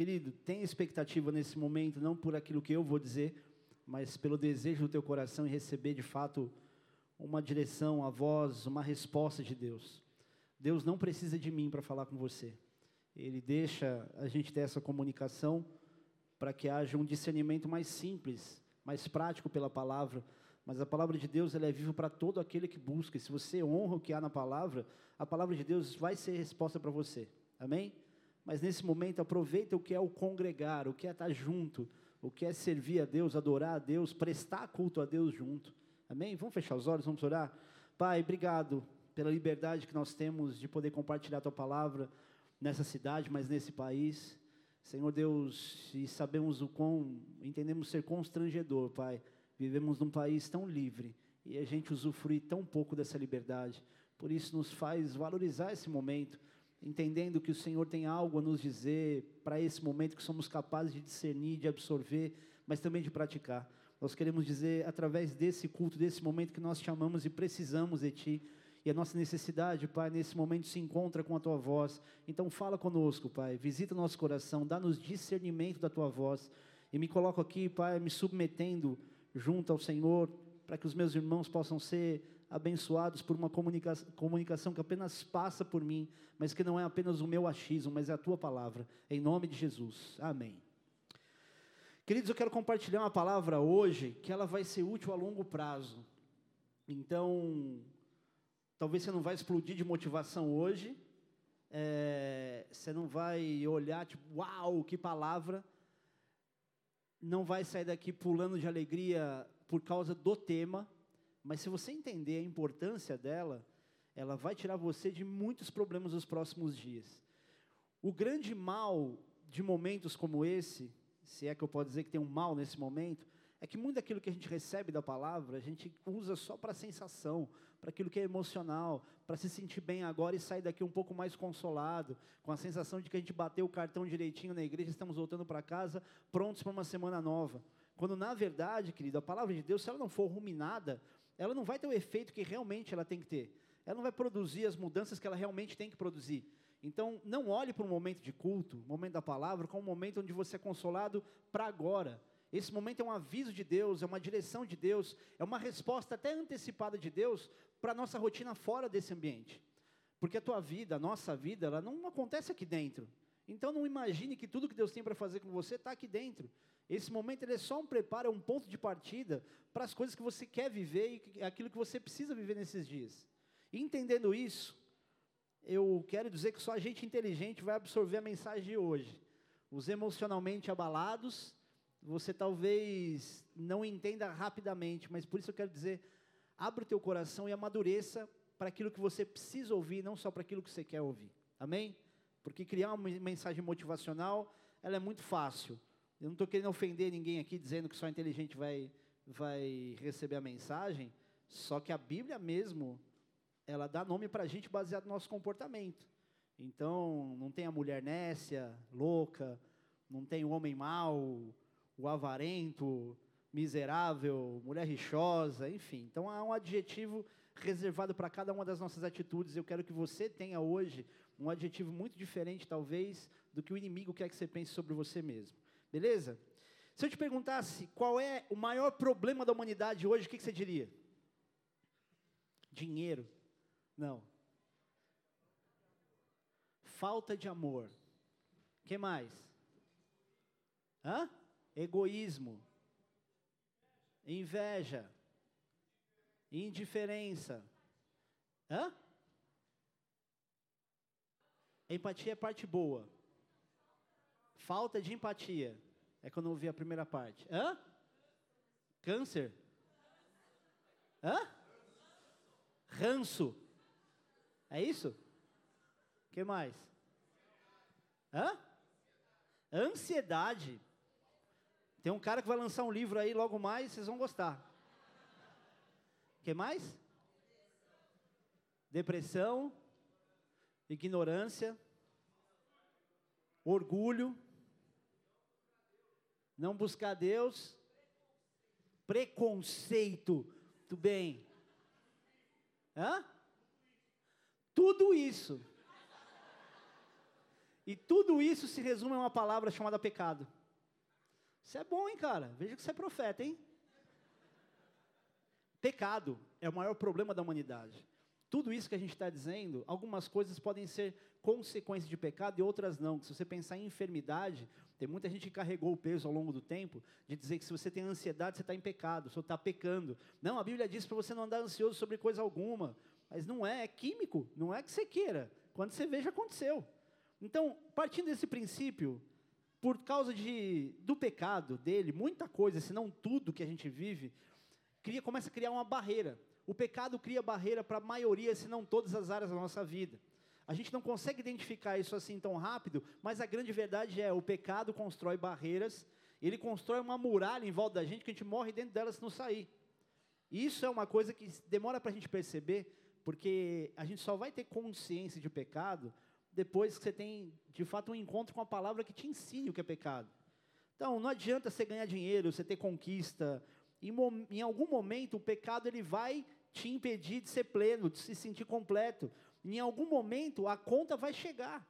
Querido, tenha expectativa nesse momento, não por aquilo que eu vou dizer, mas pelo desejo do teu coração em receber de fato uma direção, a voz, uma resposta de Deus. Deus não precisa de mim para falar com você. Ele deixa a gente ter essa comunicação para que haja um discernimento mais simples, mais prático pela palavra. Mas a palavra de Deus ela é viva para todo aquele que busca. E se você honra o que há na palavra, a palavra de Deus vai ser resposta para você. Amém? Mas nesse momento, aproveita o que é o congregar, o que é estar junto, o que é servir a Deus, adorar a Deus, prestar culto a Deus junto. Amém? Vamos fechar os olhos, vamos orar? Pai, obrigado pela liberdade que nós temos de poder compartilhar a tua palavra nessa cidade, mas nesse país. Senhor Deus, e sabemos o quão, entendemos ser constrangedor, Pai. Vivemos num país tão livre e a gente usufrui tão pouco dessa liberdade. Por isso nos faz valorizar esse momento, entendendo que o Senhor tem algo a nos dizer para esse momento que somos capazes de discernir, de absorver, mas também de praticar. Nós queremos dizer, através desse culto, desse momento que nós te amamos e precisamos de Ti, e a nossa necessidade, Pai, nesse momento se encontra com a Tua voz. Então fala conosco, Pai, visita nosso coração, dá-nos discernimento da Tua voz, e me coloco aqui, Pai, me submetendo junto ao Senhor, para que os meus irmãos possam ser abençoados por uma comunica comunicação que apenas passa por mim, mas que não é apenas o meu achismo, mas é a tua palavra. Em nome de Jesus. Amém. Queridos, eu quero compartilhar uma palavra hoje que ela vai ser útil a longo prazo. Então, talvez você não vai explodir de motivação hoje, é, você não vai olhar tipo, uau, que palavra, não vai sair daqui pulando de alegria por causa do tema, mas se você entender a importância dela, ela vai tirar você de muitos problemas nos próximos dias. O grande mal de momentos como esse, se é que eu posso dizer que tem um mal nesse momento, é que muito daquilo que a gente recebe da palavra, a gente usa só para sensação, para aquilo que é emocional, para se sentir bem agora e sair daqui um pouco mais consolado, com a sensação de que a gente bateu o cartão direitinho na igreja, estamos voltando para casa, prontos para uma semana nova. Quando na verdade, querido, a palavra de Deus, se ela não for ruminada, ela não vai ter o efeito que realmente ela tem que ter. Ela não vai produzir as mudanças que ela realmente tem que produzir. Então, não olhe para um momento de culto, momento da palavra, como um momento onde você é consolado para agora. Esse momento é um aviso de Deus, é uma direção de Deus, é uma resposta até antecipada de Deus para a nossa rotina fora desse ambiente. Porque a tua vida, a nossa vida, ela não acontece aqui dentro. Então não imagine que tudo que Deus tem para fazer com você está aqui dentro. Esse momento ele é só um preparo, é um ponto de partida para as coisas que você quer viver e aquilo que você precisa viver nesses dias. Entendendo isso, eu quero dizer que só a gente inteligente vai absorver a mensagem de hoje. Os emocionalmente abalados, você talvez não entenda rapidamente, mas por isso eu quero dizer, abra o teu coração e amadureça para aquilo que você precisa ouvir, não só para aquilo que você quer ouvir. Amém? Porque criar uma mensagem motivacional, ela é muito fácil. Eu não estou querendo ofender ninguém aqui dizendo que só inteligente vai, vai receber a mensagem, só que a Bíblia mesmo, ela dá nome para a gente baseado no nosso comportamento. Então, não tem a mulher nécia, louca, não tem o homem mau, o avarento, miserável, mulher rixosa, enfim. Então, há um adjetivo reservado para cada uma das nossas atitudes. Eu quero que você tenha hoje um adjetivo muito diferente, talvez, do que o inimigo quer que você pense sobre você mesmo. Beleza? Se eu te perguntasse qual é o maior problema da humanidade hoje, o que, você diria? Dinheiro. Não. Falta de amor. O que mais? Hã? Egoísmo. Inveja. Indiferença. Hã? Empatia é parte boa. Falta de empatia. É quando eu ouvi a primeira parte. Hã? Câncer? Hã? Ranço. É isso? O que mais? Hã? Ansiedade. Tem um cara que vai lançar um livro aí logo mais, vocês vão gostar. O que mais? Depressão, ignorância, orgulho, não buscar Deus, preconceito, tudo bem? Hã? Tudo isso. E tudo isso se resume a uma palavra chamada pecado. Isso é bom, hein, cara? Veja que você é profeta, hein? Pecado é o maior problema da humanidade. Tudo isso que a gente está dizendo, algumas coisas podem ser consequência de pecado e outras não. Se você pensar em enfermidade, tem muita gente que carregou o peso ao longo do tempo de dizer que se você tem ansiedade, você está em pecado, você está pecando. Não, a Bíblia diz para você não andar ansioso sobre coisa alguma. Mas não é, é químico, não é que você queira. Quando você vê, já aconteceu. Então, partindo desse princípio, por causa de, do pecado dele, muita coisa, se não tudo que a gente vive, cria, começa a criar uma barreira. O pecado cria barreira para a maioria, se não todas as áreas da nossa vida. A gente não consegue identificar isso assim tão rápido, mas a grande verdade é: o pecado constrói barreiras, ele constrói uma muralha em volta da gente que a gente morre dentro dela se não sair. E isso é uma coisa que demora para a gente perceber, porque a gente só vai ter consciência de pecado depois que você tem, de fato, um encontro com a palavra que te ensine o que é pecado. Então, não adianta você ganhar dinheiro, você ter conquista. Em, em algum momento, o pecado ele vai te impedir de ser pleno, de se sentir completo. Em algum momento, a conta vai chegar.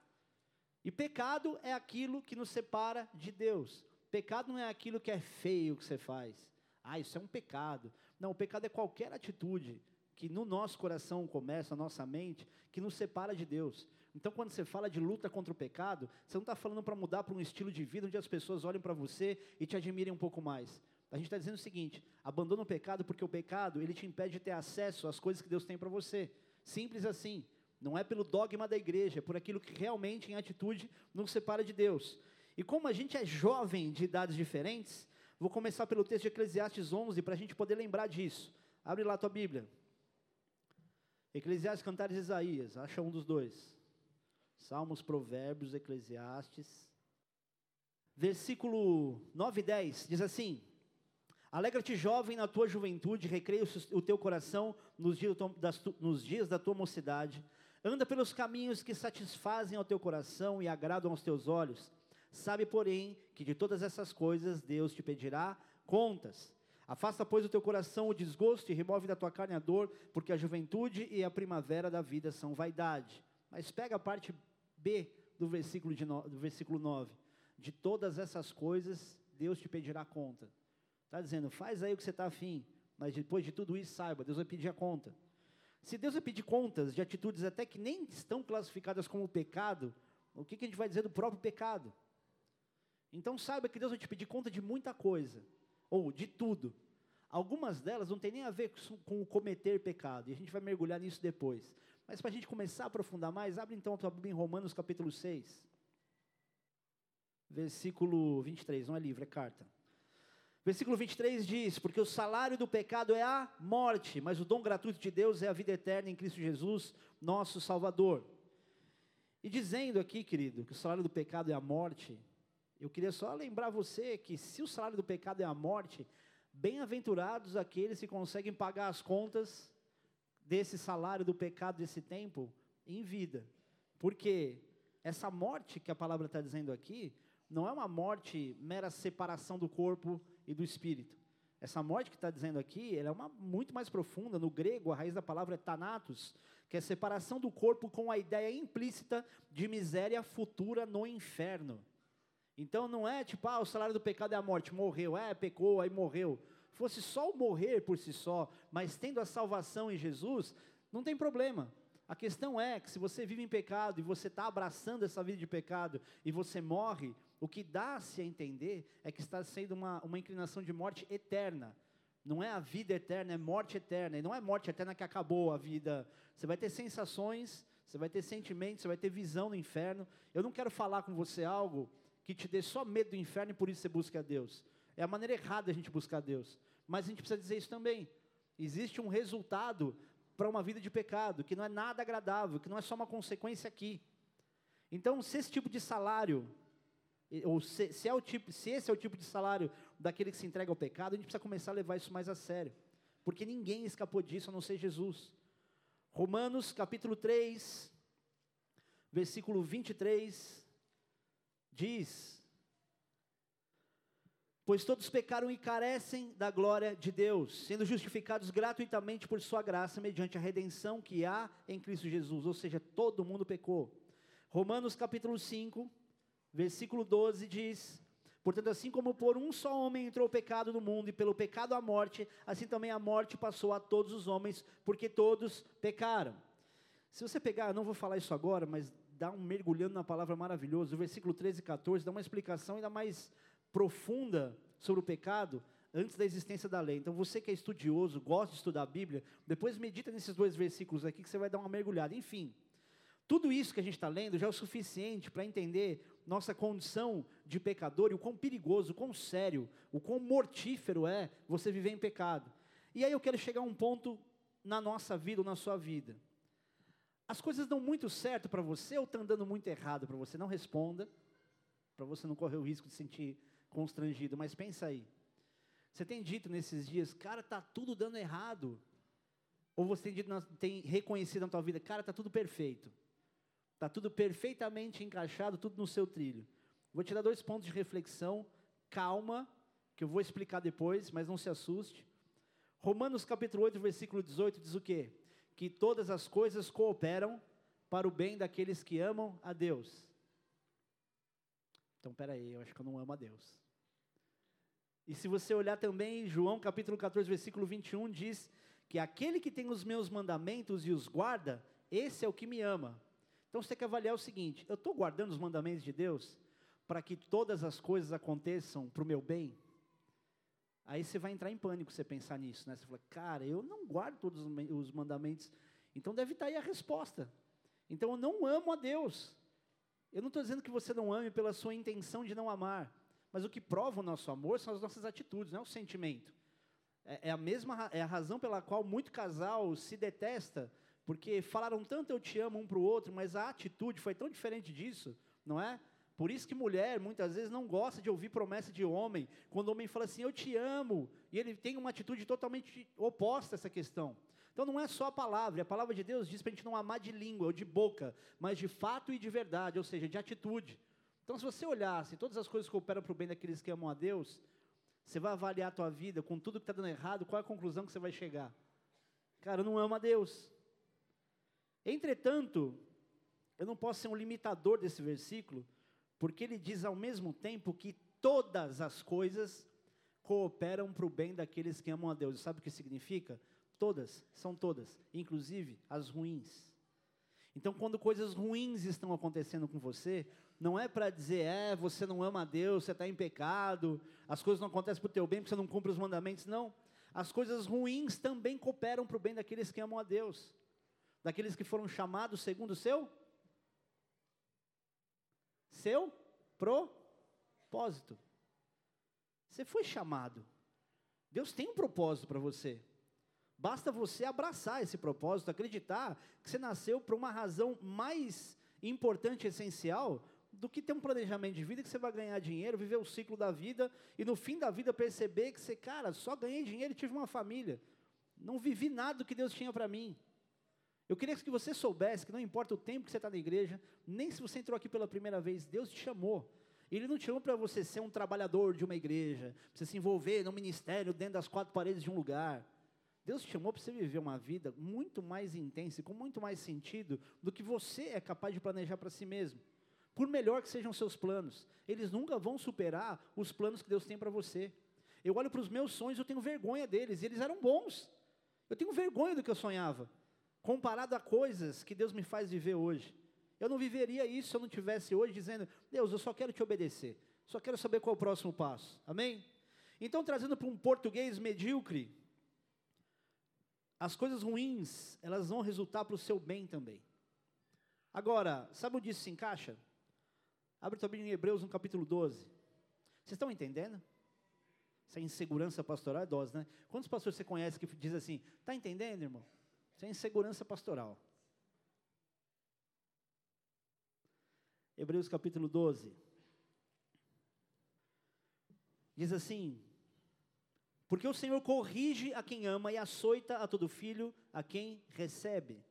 E pecado é aquilo que nos separa de Deus. Pecado não é aquilo que é feio que você faz. Ah, isso é um pecado. Não, o pecado é qualquer atitude que no nosso coração começa, na nossa mente, que nos separa de Deus. Então, quando você fala de luta contra o pecado, você não está falando para mudar para um estilo de vida onde as pessoas olhem para você e te admirem um pouco mais. A gente está dizendo o seguinte: abandona o pecado, porque o pecado ele te impede de ter acesso às coisas que Deus tem para você. Simples assim. Não é pelo dogma da igreja, é por aquilo que realmente, em atitude, nos separa de Deus. E como a gente é jovem de idades diferentes, vou começar pelo texto de Eclesiastes 11 para a gente poder lembrar disso. Abre lá a tua Bíblia. Eclesiastes, Cantares Isaías, acha um dos dois. Salmos, Provérbios, Eclesiastes. Versículo 9 e 10 diz assim: Alegra-te, jovem, na tua juventude, recreia o teu coração nos dias, nos dias da tua mocidade. Anda pelos caminhos que satisfazem ao teu coração e agradam aos teus olhos. Sabe, porém, que de todas essas coisas Deus te pedirá contas. Afasta, pois, o teu coração o desgosto e remove da tua carne a dor, porque a juventude e a primavera da vida são vaidade. Mas pega a parte B do versículo, de no, do versículo 9. De todas essas coisas, Deus te pedirá conta. Está dizendo, faz aí o que você está afim, mas depois de tudo isso, saiba, Deus vai pedir a conta. Se Deus vai pedir contas de atitudes até que nem estão classificadas como pecado, o que, que a gente vai dizer do próprio pecado? Então saiba que Deus vai te pedir conta de muita coisa, ou de tudo. Algumas delas não tem nem a ver com o cometer pecado, e a gente vai mergulhar nisso depois. Mas para a gente começar a aprofundar mais, abre então a tua Bíblia em Romanos capítulo 6, versículo 23, não é livro, é carta. Versículo 23 diz: Porque o salário do pecado é a morte, mas o dom gratuito de Deus é a vida eterna em Cristo Jesus, nosso Salvador. E dizendo aqui, querido, que o salário do pecado é a morte, eu queria só lembrar você que se o salário do pecado é a morte, bem-aventurados aqueles que conseguem pagar as contas desse salário do pecado desse tempo em vida. Porque essa morte que a palavra está dizendo aqui, não é uma morte mera separação do corpo e do espírito. Essa morte que está dizendo aqui, ela é uma muito mais profunda. No grego, a raiz da palavra é thanatos, que é separação do corpo com a ideia implícita de miséria futura no inferno. Então não é tipo, ah, o salário do pecado é a morte, morreu, é, pecou, aí morreu fosse só o morrer por si só, mas tendo a salvação em Jesus, não tem problema. A questão é que se você vive em pecado e você está abraçando essa vida de pecado e você morre, o que dá-se a entender é que está sendo uma, uma inclinação de morte eterna. Não é a vida eterna, é morte eterna. E não é morte eterna que acabou a vida. Você vai ter sensações, você vai ter sentimentos, você vai ter visão no inferno. Eu não quero falar com você algo que te dê só medo do inferno e por isso você busca a Deus. É a maneira errada a gente buscar Deus. Mas a gente precisa dizer isso também. Existe um resultado para uma vida de pecado, que não é nada agradável, que não é só uma consequência aqui. Então, se esse tipo de salário, ou se, se, é o tipo, se esse é o tipo de salário daquele que se entrega ao pecado, a gente precisa começar a levar isso mais a sério. Porque ninguém escapou disso a não ser Jesus. Romanos capítulo 3, versículo 23, diz: Pois todos pecaram e carecem da glória de Deus, sendo justificados gratuitamente por Sua graça, mediante a redenção que há em Cristo Jesus. Ou seja, todo mundo pecou. Romanos capítulo 5, versículo 12 diz: Portanto, assim como por um só homem entrou o pecado no mundo, e pelo pecado a morte, assim também a morte passou a todos os homens, porque todos pecaram. Se você pegar, não vou falar isso agora, mas dá um mergulhando na palavra maravilhoso, o versículo 13 e 14 dá uma explicação ainda mais profunda sobre o pecado antes da existência da lei. Então, você que é estudioso, gosta de estudar a Bíblia, depois medita nesses dois versículos aqui que você vai dar uma mergulhada. Enfim, tudo isso que a gente está lendo já é o suficiente para entender nossa condição de pecador e o quão perigoso, o quão sério, o quão mortífero é você viver em pecado. E aí eu quero chegar a um ponto na nossa vida ou na sua vida. As coisas dão muito certo para você ou estão dando muito errado para você? Não responda, para você não correr o risco de se sentir constrangido, mas pensa aí. Você tem dito nesses dias, cara, tá tudo dando errado. Ou você tem, dito, tem reconhecido na tua vida, cara, tá tudo perfeito. Tá tudo perfeitamente encaixado, tudo no seu trilho. Vou te dar dois pontos de reflexão, calma, que eu vou explicar depois, mas não se assuste. Romanos capítulo 8, versículo 18 diz o quê? Que todas as coisas cooperam para o bem daqueles que amam a Deus. Então, peraí, eu acho que eu não amo a Deus. E se você olhar também, João capítulo 14, versículo 21 diz que aquele que tem os meus mandamentos e os guarda, esse é o que me ama. Então você tem que avaliar o seguinte: eu estou guardando os mandamentos de Deus para que todas as coisas aconteçam para o meu bem? Aí você vai entrar em pânico você pensar nisso, né? Você fala, cara, eu não guardo todos os mandamentos, então deve estar aí a resposta. Então eu não amo a Deus. Eu não estou dizendo que você não ame pela sua intenção de não amar. Mas o que prova o nosso amor são as nossas atitudes, não é o sentimento. É, é a mesma é a razão pela qual muito casal se detesta, porque falaram tanto eu te amo um para o outro, mas a atitude foi tão diferente disso, não é? Por isso que mulher muitas vezes não gosta de ouvir promessa de homem, quando o homem fala assim, eu te amo, e ele tem uma atitude totalmente oposta a essa questão. Então não é só a palavra, a palavra de Deus diz para a gente não amar de língua ou de boca, mas de fato e de verdade, ou seja, de atitude. Então, se você olhasse todas as coisas que operam para o bem daqueles que amam a Deus, você vai avaliar a tua vida com tudo que está dando errado, qual é a conclusão que você vai chegar? Cara, eu não amo a Deus. Entretanto, eu não posso ser um limitador desse versículo, porque ele diz ao mesmo tempo que todas as coisas cooperam para o bem daqueles que amam a Deus. Sabe o que significa? Todas, são todas, inclusive as ruins. Então, quando coisas ruins estão acontecendo com você, não é para dizer, é, você não ama a Deus, você está em pecado, as coisas não acontecem para o teu bem porque você não cumpre os mandamentos. Não. As coisas ruins também cooperam para o bem daqueles que amam a Deus, daqueles que foram chamados segundo o seu seu propósito. Você foi chamado. Deus tem um propósito para você. Basta você abraçar esse propósito, acreditar que você nasceu por uma razão mais importante essencial do que ter um planejamento de vida que você vai ganhar dinheiro, viver o ciclo da vida e no fim da vida perceber que você, cara, só ganhei dinheiro e tive uma família. Não vivi nada do que Deus tinha para mim. Eu queria que você soubesse que não importa o tempo que você está na igreja, nem se você entrou aqui pela primeira vez, Deus te chamou. Ele não te chamou para você ser um trabalhador de uma igreja, para você se envolver no ministério dentro das quatro paredes de um lugar. Deus te chamou para você viver uma vida muito mais intensa e com muito mais sentido do que você é capaz de planejar para si mesmo por melhor que sejam seus planos, eles nunca vão superar os planos que Deus tem para você. Eu olho para os meus sonhos, eu tenho vergonha deles, e eles eram bons. Eu tenho vergonha do que eu sonhava, comparado a coisas que Deus me faz viver hoje. Eu não viveria isso se eu não tivesse hoje dizendo, Deus, eu só quero te obedecer, só quero saber qual é o próximo passo. Amém? Então, trazendo para um português medíocre, as coisas ruins, elas vão resultar para o seu bem também. Agora, sabe onde isso se encaixa? Abre tua Bíblia em Hebreus no capítulo 12. Vocês estão entendendo? Essa insegurança pastoral é dose, né? Quantos pastores você conhece que diz assim, está entendendo, irmão? Isso é insegurança pastoral. Hebreus capítulo 12. Diz assim: Porque o Senhor corrige a quem ama e açoita a todo filho a quem recebe.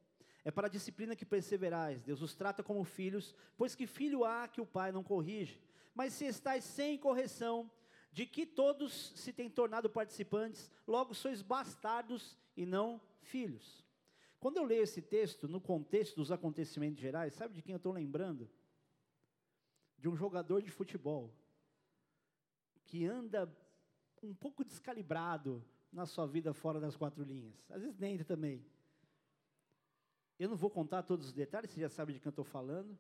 É para a disciplina que perseverais. Deus os trata como filhos, pois que filho há que o pai não corrige? Mas se estáis sem correção, de que todos se têm tornado participantes, logo sois bastardos e não filhos. Quando eu leio esse texto, no contexto dos acontecimentos gerais, sabe de quem eu estou lembrando? De um jogador de futebol que anda um pouco descalibrado na sua vida fora das quatro linhas. Às vezes dentro também. Eu não vou contar todos os detalhes, você já sabe de quem eu estou falando.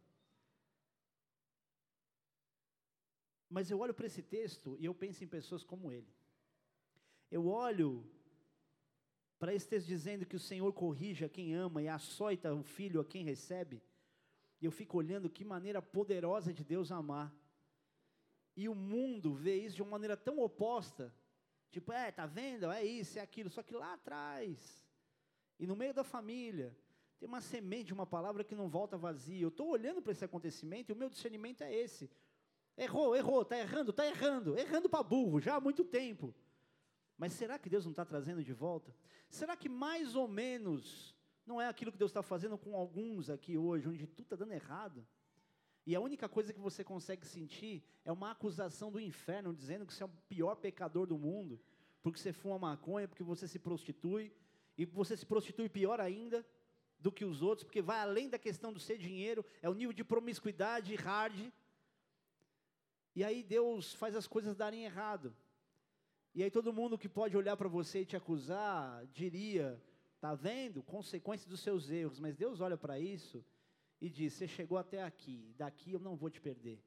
Mas eu olho para esse texto e eu penso em pessoas como ele. Eu olho para texto dizendo que o Senhor corrige a quem ama e açoita o filho a quem recebe. Eu fico olhando que maneira poderosa de Deus amar. E o mundo vê isso de uma maneira tão oposta. Tipo, é, tá vendo? É isso, é aquilo. Só que lá atrás, e no meio da família, tem uma semente uma palavra que não volta vazia. Eu estou olhando para esse acontecimento e o meu discernimento é esse. Errou, errou, está errando, está errando, errando para burro já há muito tempo. Mas será que Deus não está trazendo de volta? Será que mais ou menos não é aquilo que Deus está fazendo com alguns aqui hoje, onde tudo está dando errado? E a única coisa que você consegue sentir é uma acusação do inferno, dizendo que você é o pior pecador do mundo, porque você fuma maconha, porque você se prostitui, e você se prostitui pior ainda do que os outros, porque vai além da questão do ser dinheiro, é o nível de promiscuidade hard. E aí Deus faz as coisas darem errado. E aí todo mundo que pode olhar para você e te acusar, diria, tá vendo? Consequência dos seus erros. Mas Deus olha para isso e diz: Você chegou até aqui, daqui eu não vou te perder.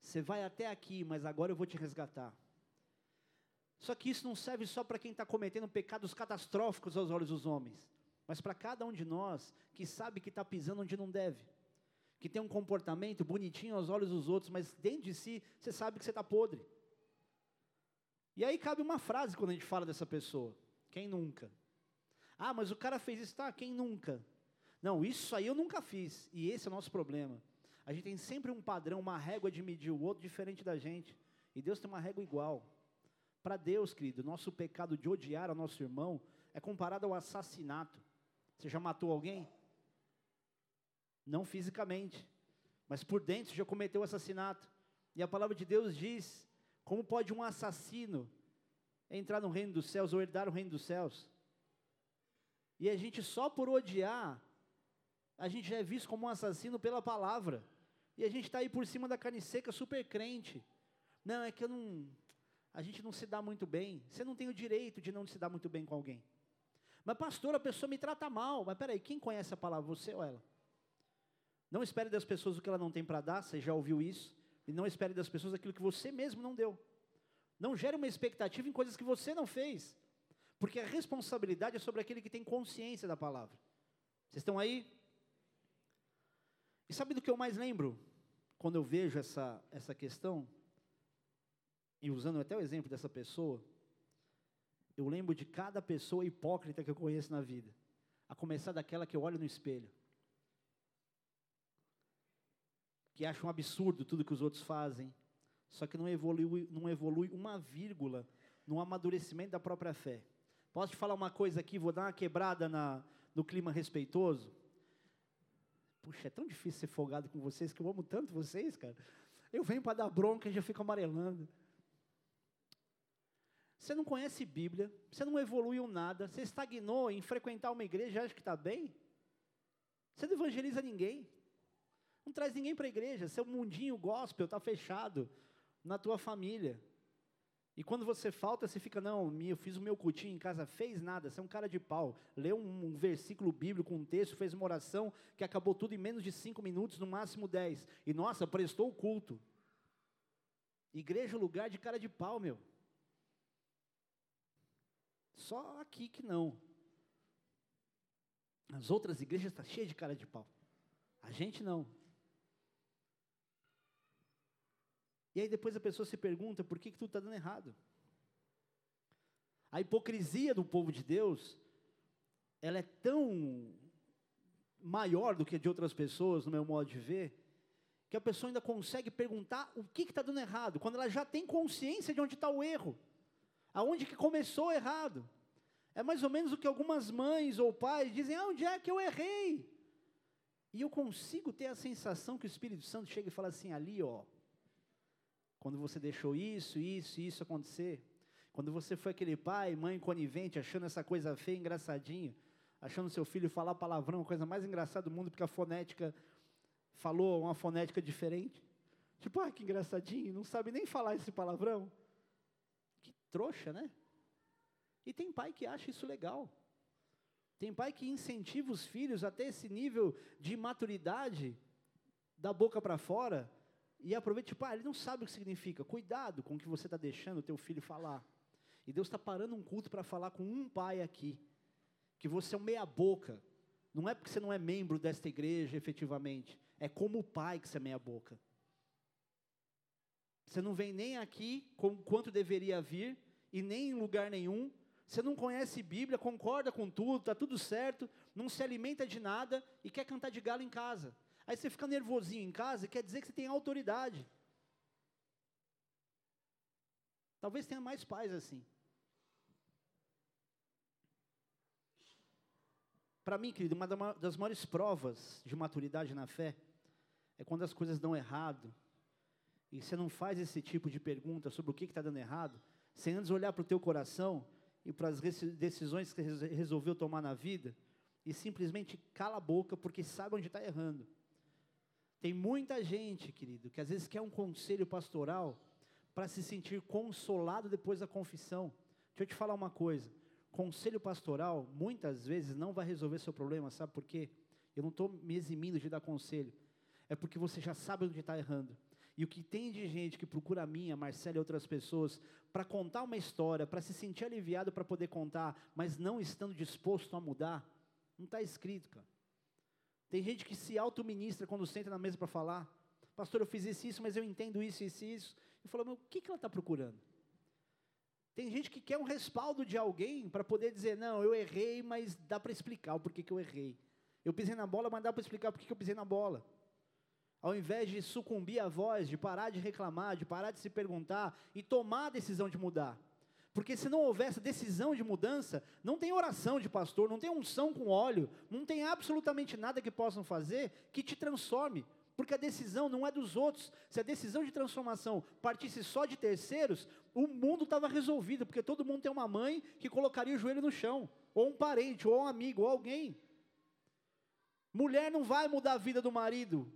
Você vai até aqui, mas agora eu vou te resgatar. Só que isso não serve só para quem está cometendo pecados catastróficos aos olhos dos homens, mas para cada um de nós que sabe que está pisando onde não deve, que tem um comportamento bonitinho aos olhos dos outros, mas dentro de si você sabe que você está podre. E aí cabe uma frase quando a gente fala dessa pessoa: quem nunca? Ah, mas o cara fez isso, tá? Quem nunca? Não, isso aí eu nunca fiz. E esse é o nosso problema. A gente tem sempre um padrão, uma régua de medir o outro diferente da gente. E Deus tem uma régua igual. Para Deus, querido, nosso pecado de odiar ao nosso irmão é comparado ao assassinato. Você já matou alguém? Não fisicamente, mas por dentro já cometeu o assassinato. E a palavra de Deus diz como pode um assassino entrar no reino dos céus ou herdar o reino dos céus? E a gente só por odiar, a gente já é visto como um assassino pela palavra. E a gente está aí por cima da carne seca, super crente. Não, é que eu não. A gente não se dá muito bem. Você não tem o direito de não se dar muito bem com alguém. Mas, pastor, a pessoa me trata mal. Mas peraí, quem conhece a palavra, você ou ela? Não espere das pessoas o que ela não tem para dar, você já ouviu isso. E não espere das pessoas aquilo que você mesmo não deu. Não gere uma expectativa em coisas que você não fez. Porque a responsabilidade é sobre aquele que tem consciência da palavra. Vocês estão aí? E sabe do que eu mais lembro? Quando eu vejo essa, essa questão, e usando até o exemplo dessa pessoa, eu lembro de cada pessoa hipócrita que eu conheço na vida. A começar daquela que eu olho no espelho. Que acha um absurdo tudo que os outros fazem, só que não evolui, não evolui uma vírgula no amadurecimento da própria fé. Posso te falar uma coisa aqui, vou dar uma quebrada na, no clima respeitoso? Puxa, é tão difícil ser folgado com vocês, que eu amo tanto vocês, cara. Eu venho para dar bronca e já fico amarelando. Você não conhece Bíblia, você não evoluiu nada, você estagnou em frequentar uma igreja e acha que está bem? Você não evangeliza ninguém. Não traz ninguém para a igreja. Seu mundinho gospel está fechado na tua família. E quando você falta, você fica, não, eu fiz o meu cultinho em casa, fez nada, você é um cara de pau. Leu um, um versículo bíblico, um texto, fez uma oração que acabou tudo em menos de cinco minutos, no máximo dez. E nossa, prestou o culto. Igreja, lugar de cara de pau, meu. Só aqui que não. As outras igrejas estão tá cheias de cara de pau. A gente não. E aí depois a pessoa se pergunta por que, que tudo está dando errado. A hipocrisia do povo de Deus, ela é tão maior do que a de outras pessoas, no meu modo de ver, que a pessoa ainda consegue perguntar o que está dando errado, quando ela já tem consciência de onde está o erro, aonde que começou errado. É mais ou menos o que algumas mães ou pais dizem, ah, onde é que eu errei? E eu consigo ter a sensação que o Espírito Santo chega e fala assim, ali, ó, quando você deixou isso, isso, isso acontecer. Quando você foi aquele pai, mãe conivente, achando essa coisa feia, engraçadinho. achando seu filho falar palavrão, a coisa mais engraçada do mundo, porque a fonética falou uma fonética diferente. Tipo, ah, que engraçadinho, não sabe nem falar esse palavrão. Que trouxa, né? E tem pai que acha isso legal. Tem pai que incentiva os filhos até esse nível de maturidade, da boca para fora, e aproveita, tipo, ah, ele não sabe o que significa. Cuidado com o que você está deixando o teu filho falar. E Deus está parando um culto para falar com um pai aqui, que você é um meia boca. Não é porque você não é membro desta igreja, efetivamente. É como pai que você é meia boca. Você não vem nem aqui com quanto deveria vir, e nem em lugar nenhum. Você não conhece Bíblia, concorda com tudo, está tudo certo, não se alimenta de nada e quer cantar de galo em casa. Aí você fica nervosinho em casa quer dizer que você tem autoridade. Talvez tenha mais pais assim. Para mim, querido, uma das maiores provas de maturidade na fé é quando as coisas dão errado e você não faz esse tipo de pergunta sobre o que está dando errado, sem antes olhar para o teu coração e para as decisões que resolveu tomar na vida e simplesmente cala a boca porque sabe onde está errando. Tem muita gente, querido, que às vezes quer um conselho pastoral para se sentir consolado depois da confissão. Deixa eu te falar uma coisa. Conselho pastoral, muitas vezes, não vai resolver seu problema, sabe por quê? Eu não estou me eximindo de dar conselho. É porque você já sabe onde está errando. E o que tem de gente que procura a minha, Marcela e outras pessoas, para contar uma história, para se sentir aliviado para poder contar, mas não estando disposto a mudar, não está escrito, cara. Tem gente que se auto-ministra quando senta na mesa para falar. Pastor, eu fiz isso, isso, mas eu entendo isso, isso, isso. E falou, mas o que, que ela está procurando? Tem gente que quer um respaldo de alguém para poder dizer, não, eu errei, mas dá para explicar o porquê que eu errei. Eu pisei na bola, mas dá para explicar porquê que eu pisei na bola. Ao invés de sucumbir à voz, de parar de reclamar, de parar de se perguntar e tomar a decisão de mudar. Porque se não houver essa decisão de mudança, não tem oração de pastor, não tem unção com óleo, não tem absolutamente nada que possam fazer que te transforme. Porque a decisão não é dos outros. Se a decisão de transformação partisse só de terceiros, o mundo estava resolvido, porque todo mundo tem uma mãe que colocaria o joelho no chão, ou um parente, ou um amigo, ou alguém. Mulher não vai mudar a vida do marido,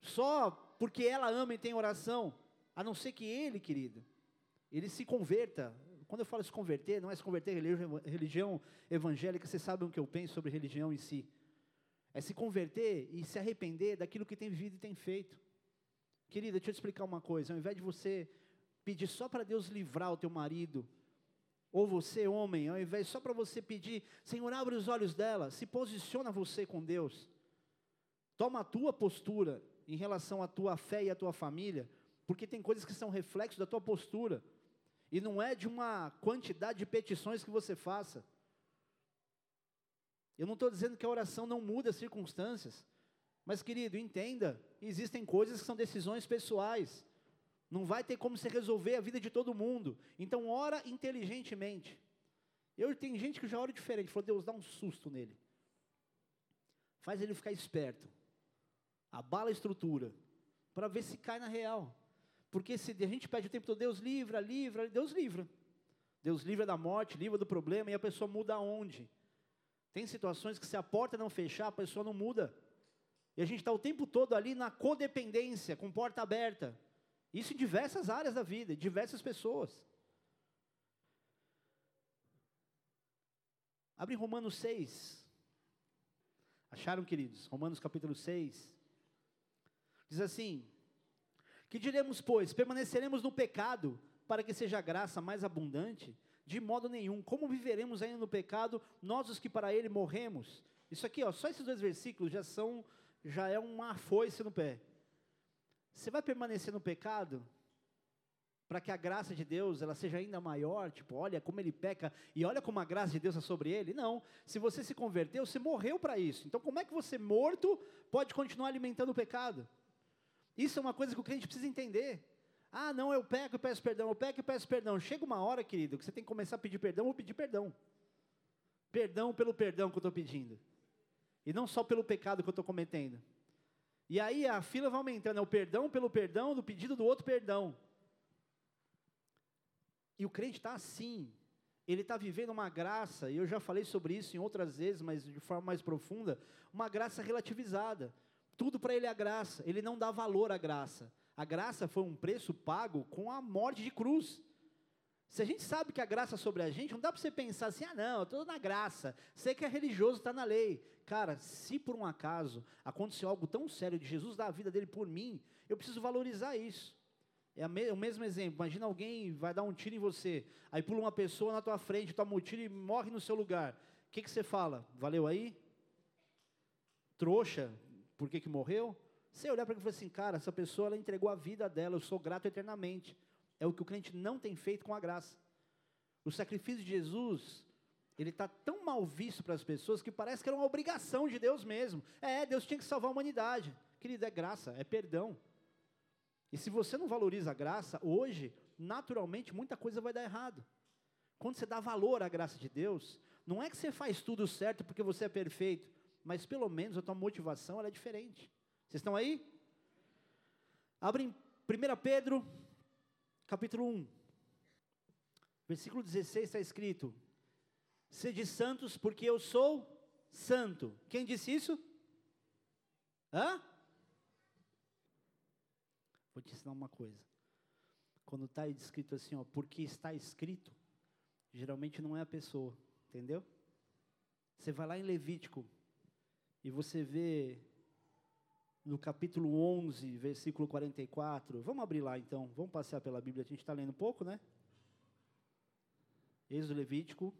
só porque ela ama e tem oração, a não ser que ele, querido, ele se converta. Quando eu falo se converter, não é se converter religião, religião evangélica, vocês sabem o que eu penso sobre religião em si. É se converter e se arrepender daquilo que tem vivido e tem feito. Querida, deixa eu te explicar uma coisa. Ao invés de você pedir só para Deus livrar o teu marido, ou você, homem, ao invés só para você pedir, Senhor, abre os olhos dela, se posiciona você com Deus. Toma a tua postura em relação à tua fé e à tua família, porque tem coisas que são reflexos da tua postura. E não é de uma quantidade de petições que você faça. Eu não estou dizendo que a oração não muda as circunstâncias. Mas, querido, entenda: existem coisas que são decisões pessoais. Não vai ter como você resolver a vida de todo mundo. Então, ora inteligentemente. Eu tenho gente que já ora diferente. Falou, Deus, dá um susto nele. Faz ele ficar esperto. Abala a estrutura. Para ver se cai na real. Porque se a gente pede o tempo todo, Deus livra, livra, Deus livra. Deus livra da morte, livra do problema, e a pessoa muda aonde? Tem situações que se a porta não fechar, a pessoa não muda. E a gente está o tempo todo ali na codependência, com porta aberta. Isso em diversas áreas da vida, diversas pessoas. Abre Romanos 6. Acharam, queridos? Romanos capítulo 6. Diz assim: Que diremos, pois? Permaneceremos no pecado para que seja a graça mais abundante? De modo nenhum. Como viveremos ainda no pecado, nós os que para ele morremos? Isso aqui, ó, só esses dois versículos já são, já é uma foice no pé. Você vai permanecer no pecado para que a graça de Deus ela seja ainda maior, tipo, olha como ele peca e olha como a graça de Deus é sobre ele. Não, se você se converteu, você morreu para isso. Então, como é que você morto pode continuar alimentando o pecado? Isso é uma coisa que o crente precisa entender. Ah, não, eu peco e peço perdão, eu peco e peço perdão. Chega uma hora, querido, que você tem que começar a pedir perdão ou pedir perdão. Perdão pelo perdão que eu estou pedindo. E não só pelo pecado que eu estou cometendo. E aí a fila vai aumentando, é o perdão pelo perdão, do pedido do outro perdão. E o crente está assim. ele está vivendo uma graça, e eu já falei sobre isso em outras vezes, mas de forma mais profunda, uma graça relativizada. Tudo para ele é graça, ele não dá valor à graça. A graça foi um preço pago com a morte de cruz. Se a gente sabe que a graça é sobre a gente, não dá para você pensar assim, ah não, eu estou na graça, sei que é religioso, está na lei. Cara, se por um acaso aconteceu algo tão sério de Jesus dar a vida dele por mim, eu preciso valorizar isso. É o mesmo exemplo, imagina alguém vai dar um tiro em você, aí pula uma pessoa na tua frente, toma um tiro e morre no seu lugar. O que, que você fala? Valeu aí? Trouxa, por que, que morreu? Você olhar para ele e falar assim, cara, essa pessoa ela entregou a vida dela, eu sou grato eternamente. É o que o crente não tem feito com a graça. O sacrifício de Jesus, ele está tão mal visto para as pessoas que parece que era uma obrigação de Deus mesmo. É, Deus tinha que salvar a humanidade. Querido, é graça, é perdão. E se você não valoriza a graça, hoje, naturalmente, muita coisa vai dar errado. Quando você dá valor à graça de Deus, não é que você faz tudo certo porque você é perfeito, mas pelo menos a tua motivação é diferente. Vocês estão aí? Abrem 1 Pedro capítulo 1, versículo 16 está escrito: Sede santos, porque eu sou santo. Quem disse isso? Hã? Vou te ensinar uma coisa. Quando está escrito assim, ó, porque está escrito, geralmente não é a pessoa, entendeu? Você vai lá em Levítico e você vê no capítulo 11, versículo 44. Vamos abrir lá então, vamos passear pela Bíblia, a gente está lendo um pouco, né? Êxodo Levítico,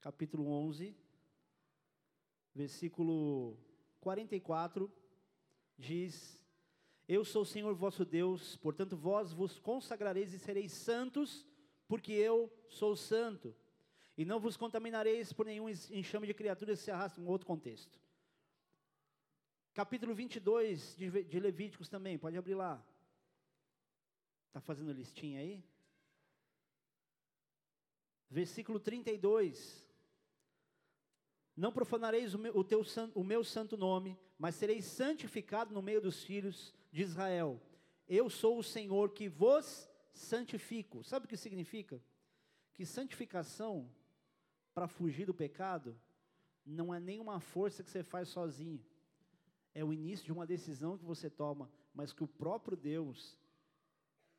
capítulo 11, versículo 44, diz: Eu sou o Senhor vosso Deus, portanto vós vos consagrareis e sereis santos, porque eu sou santo. E não vos contaminareis por nenhum enxame de criaturas que se arrastam, um outro contexto. Capítulo 22 de, de Levíticos também, pode abrir lá. Está fazendo listinha aí? Versículo 32. Não profanareis o meu, o, teu, o meu santo nome, mas sereis santificado no meio dos filhos de Israel. Eu sou o Senhor que vos santifico. Sabe o que significa? Que santificação, para fugir do pecado, não é nenhuma força que você faz sozinho é o início de uma decisão que você toma, mas que o próprio Deus,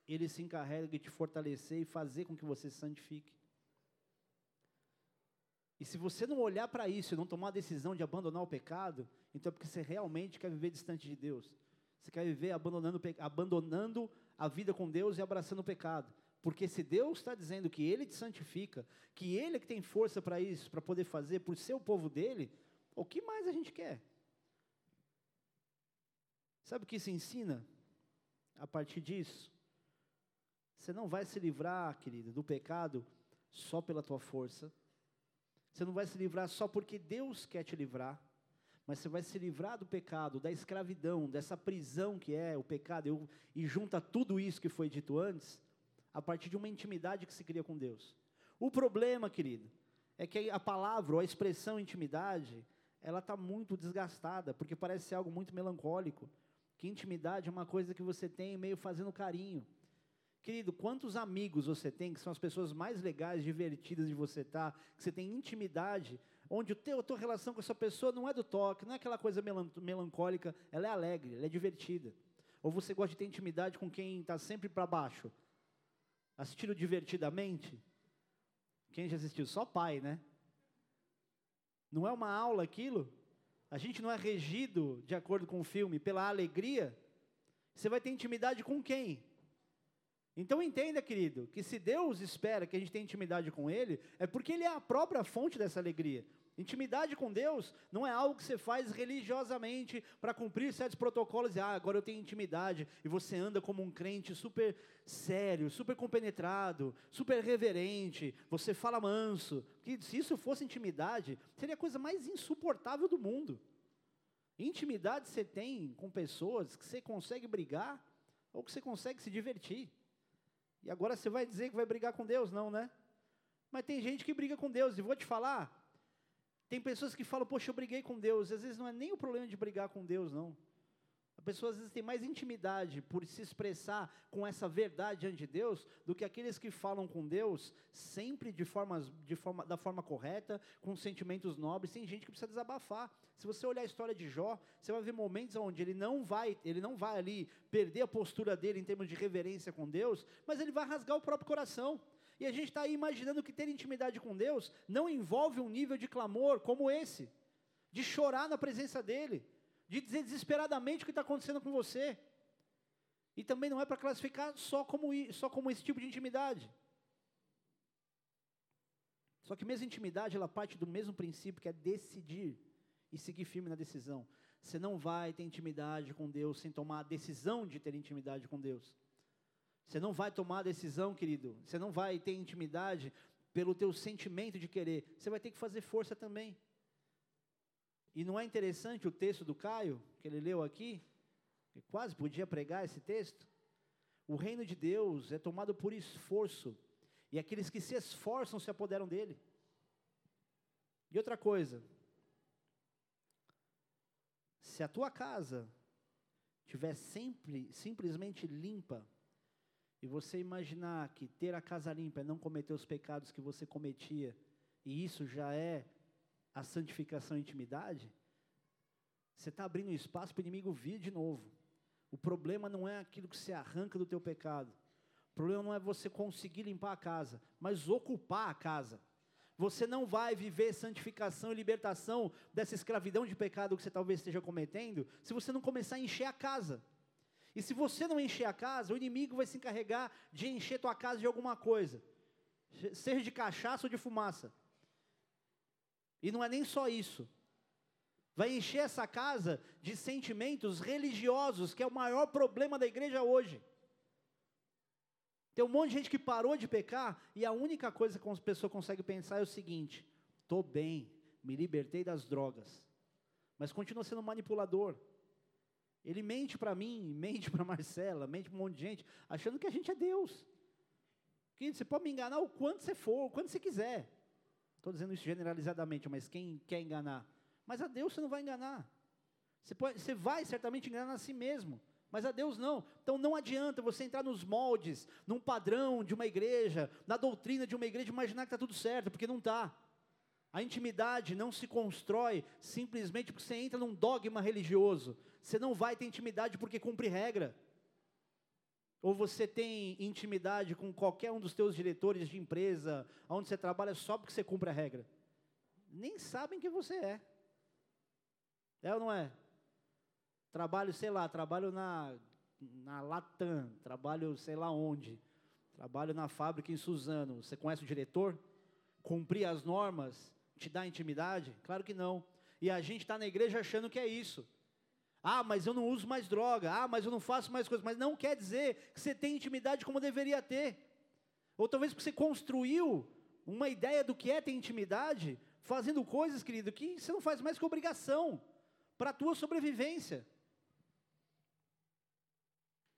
ele se encarrega de te fortalecer e fazer com que você se santifique. E se você não olhar para isso e não tomar a decisão de abandonar o pecado, então é porque você realmente quer viver distante de Deus. Você quer viver abandonando, abandonando a vida com Deus e abraçando o pecado. Porque se Deus está dizendo que Ele te santifica, que Ele é que tem força para isso, para poder fazer por ser o povo dele, o que mais a gente quer? Sabe o que isso ensina? A partir disso, você não vai se livrar, querido, do pecado só pela tua força. Você não vai se livrar só porque Deus quer te livrar. Mas você vai se livrar do pecado, da escravidão, dessa prisão que é o pecado, e junta tudo isso que foi dito antes, a partir de uma intimidade que se cria com Deus. O problema, querido, é que a palavra ou a expressão intimidade, ela está muito desgastada, porque parece ser algo muito melancólico que intimidade é uma coisa que você tem meio fazendo carinho. Querido, quantos amigos você tem que são as pessoas mais legais, divertidas de você estar, tá, que você tem intimidade, onde o teu, a tua relação com essa pessoa não é do toque, não é aquela coisa melancólica, ela é alegre, ela é divertida. Ou você gosta de ter intimidade com quem está sempre para baixo, assistindo divertidamente? Quem já assistiu? Só pai, né? Não é uma aula aquilo? a gente não é regido, de acordo com o filme, pela alegria, você vai ter intimidade com quem? Então entenda, querido, que se Deus espera que a gente tenha intimidade com Ele, é porque Ele é a própria fonte dessa alegria. Intimidade com Deus não é algo que você faz religiosamente para cumprir certos protocolos e ah, agora eu tenho intimidade e você anda como um crente super sério, super compenetrado, super reverente, você fala manso. Se isso fosse intimidade, seria a coisa mais insuportável do mundo. Intimidade você tem com pessoas que você consegue brigar ou que você consegue se divertir. E agora você vai dizer que vai brigar com Deus, não, né? Mas tem gente que briga com Deus, e vou te falar, tem pessoas que falam, poxa, eu briguei com Deus. Às vezes não é nem o problema de brigar com Deus, não. A pessoa às vezes tem mais intimidade por se expressar com essa verdade diante de Deus do que aqueles que falam com Deus sempre de, de forma, da forma correta, com sentimentos nobres. Tem gente que precisa desabafar. Se você olhar a história de Jó, você vai ver momentos onde ele não vai, ele não vai ali perder a postura dele em termos de reverência com Deus, mas ele vai rasgar o próprio coração. E a gente está aí imaginando que ter intimidade com Deus não envolve um nível de clamor como esse, de chorar na presença dele de dizer desesperadamente o que está acontecendo com você. E também não é para classificar só como, só como esse tipo de intimidade. Só que mesmo intimidade, ela parte do mesmo princípio que é decidir e seguir firme na decisão. Você não vai ter intimidade com Deus sem tomar a decisão de ter intimidade com Deus. Você não vai tomar a decisão, querido. Você não vai ter intimidade pelo teu sentimento de querer. Você vai ter que fazer força também. E não é interessante o texto do Caio, que ele leu aqui? Quase podia pregar esse texto. O reino de Deus é tomado por esforço, e aqueles que se esforçam se apoderam dele. E outra coisa, se a tua casa estiver sempre, simplesmente limpa, e você imaginar que ter a casa limpa é não cometer os pecados que você cometia, e isso já é a santificação e intimidade, você está abrindo espaço para o inimigo vir de novo. O problema não é aquilo que você arranca do teu pecado. O problema não é você conseguir limpar a casa, mas ocupar a casa. Você não vai viver santificação e libertação dessa escravidão de pecado que você talvez esteja cometendo, se você não começar a encher a casa. E se você não encher a casa, o inimigo vai se encarregar de encher tua casa de alguma coisa, seja de cachaça ou de fumaça. E não é nem só isso. Vai encher essa casa de sentimentos religiosos, que é o maior problema da igreja hoje. Tem um monte de gente que parou de pecar e a única coisa que a pessoa consegue pensar é o seguinte: estou bem, me libertei das drogas, mas continua sendo manipulador. Ele mente para mim, mente para Marcela, mente para um monte de gente, achando que a gente é Deus. Que você pode me enganar o quanto você for, o quanto você quiser. Estou dizendo isso generalizadamente, mas quem quer enganar? Mas a Deus você não vai enganar. Você, pode, você vai certamente enganar a si mesmo, mas a Deus não. Então não adianta você entrar nos moldes, num padrão de uma igreja, na doutrina de uma igreja, imaginar que está tudo certo, porque não está. A intimidade não se constrói simplesmente porque você entra num dogma religioso. Você não vai ter intimidade porque cumpre regra. Ou você tem intimidade com qualquer um dos teus diretores de empresa, onde você trabalha só porque você cumpre a regra? Nem sabem quem você é. É ou não é? Trabalho, sei lá, trabalho na, na Latam, trabalho sei lá onde, trabalho na fábrica em Suzano. Você conhece o diretor? Cumprir as normas te dá intimidade? Claro que não. E a gente está na igreja achando que é isso. Ah, mas eu não uso mais droga. Ah, mas eu não faço mais coisas. Mas não quer dizer que você tem intimidade como deveria ter. Ou talvez porque você construiu uma ideia do que é ter intimidade, fazendo coisas, querido, que você não faz mais que obrigação para a tua sobrevivência.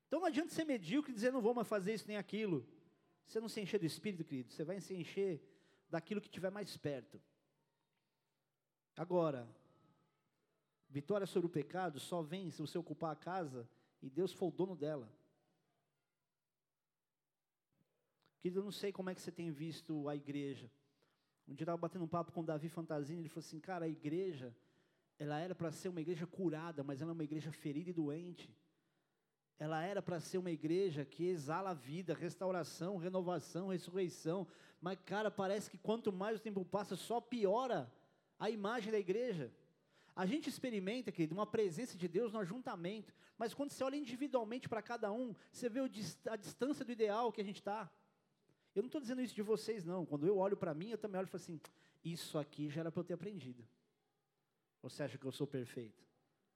Então não adianta ser medíocre e dizer não vou mais fazer isso nem aquilo. Você não se encher do Espírito, querido, você vai se encher daquilo que estiver mais perto. Agora, Vitória sobre o pecado só vem se você ocupar a casa e Deus for o dono dela. Querido, eu não sei como é que você tem visto a igreja. Um dia eu estava batendo um papo com o Davi Fantasini, ele falou assim, cara, a igreja, ela era para ser uma igreja curada, mas ela é uma igreja ferida e doente. Ela era para ser uma igreja que exala vida, restauração, renovação, ressurreição. Mas, cara, parece que quanto mais o tempo passa, só piora a imagem da igreja. A gente experimenta, querido, uma presença de Deus no ajuntamento, mas quando você olha individualmente para cada um, você vê a distância do ideal que a gente está. Eu não estou dizendo isso de vocês, não. Quando eu olho para mim, eu também olho e falo assim: isso aqui já era para eu ter aprendido. Você acha que eu sou perfeito?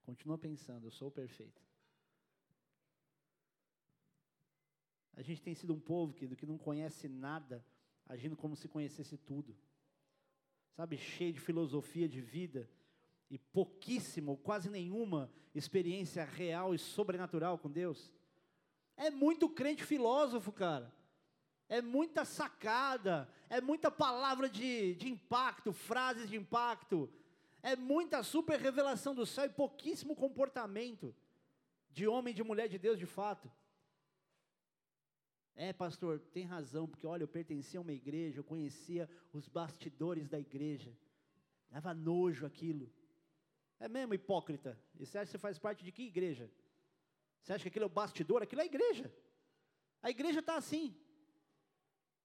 Continua pensando, eu sou perfeito. A gente tem sido um povo, querido, que não conhece nada, agindo como se conhecesse tudo. Sabe, cheio de filosofia de vida e pouquíssima ou quase nenhuma experiência real e sobrenatural com Deus. É muito crente filósofo, cara. É muita sacada, é muita palavra de, de impacto, frases de impacto, é muita super revelação do céu e pouquíssimo comportamento. de homem e de mulher de Deus de fato. É, pastor, tem razão, porque olha, eu pertencia a uma igreja, eu conhecia os bastidores da igreja, dava nojo aquilo. É mesmo hipócrita. E você acha que você faz parte de que igreja? Você acha que aquilo é o bastidor? Aquilo é a igreja. A igreja está assim.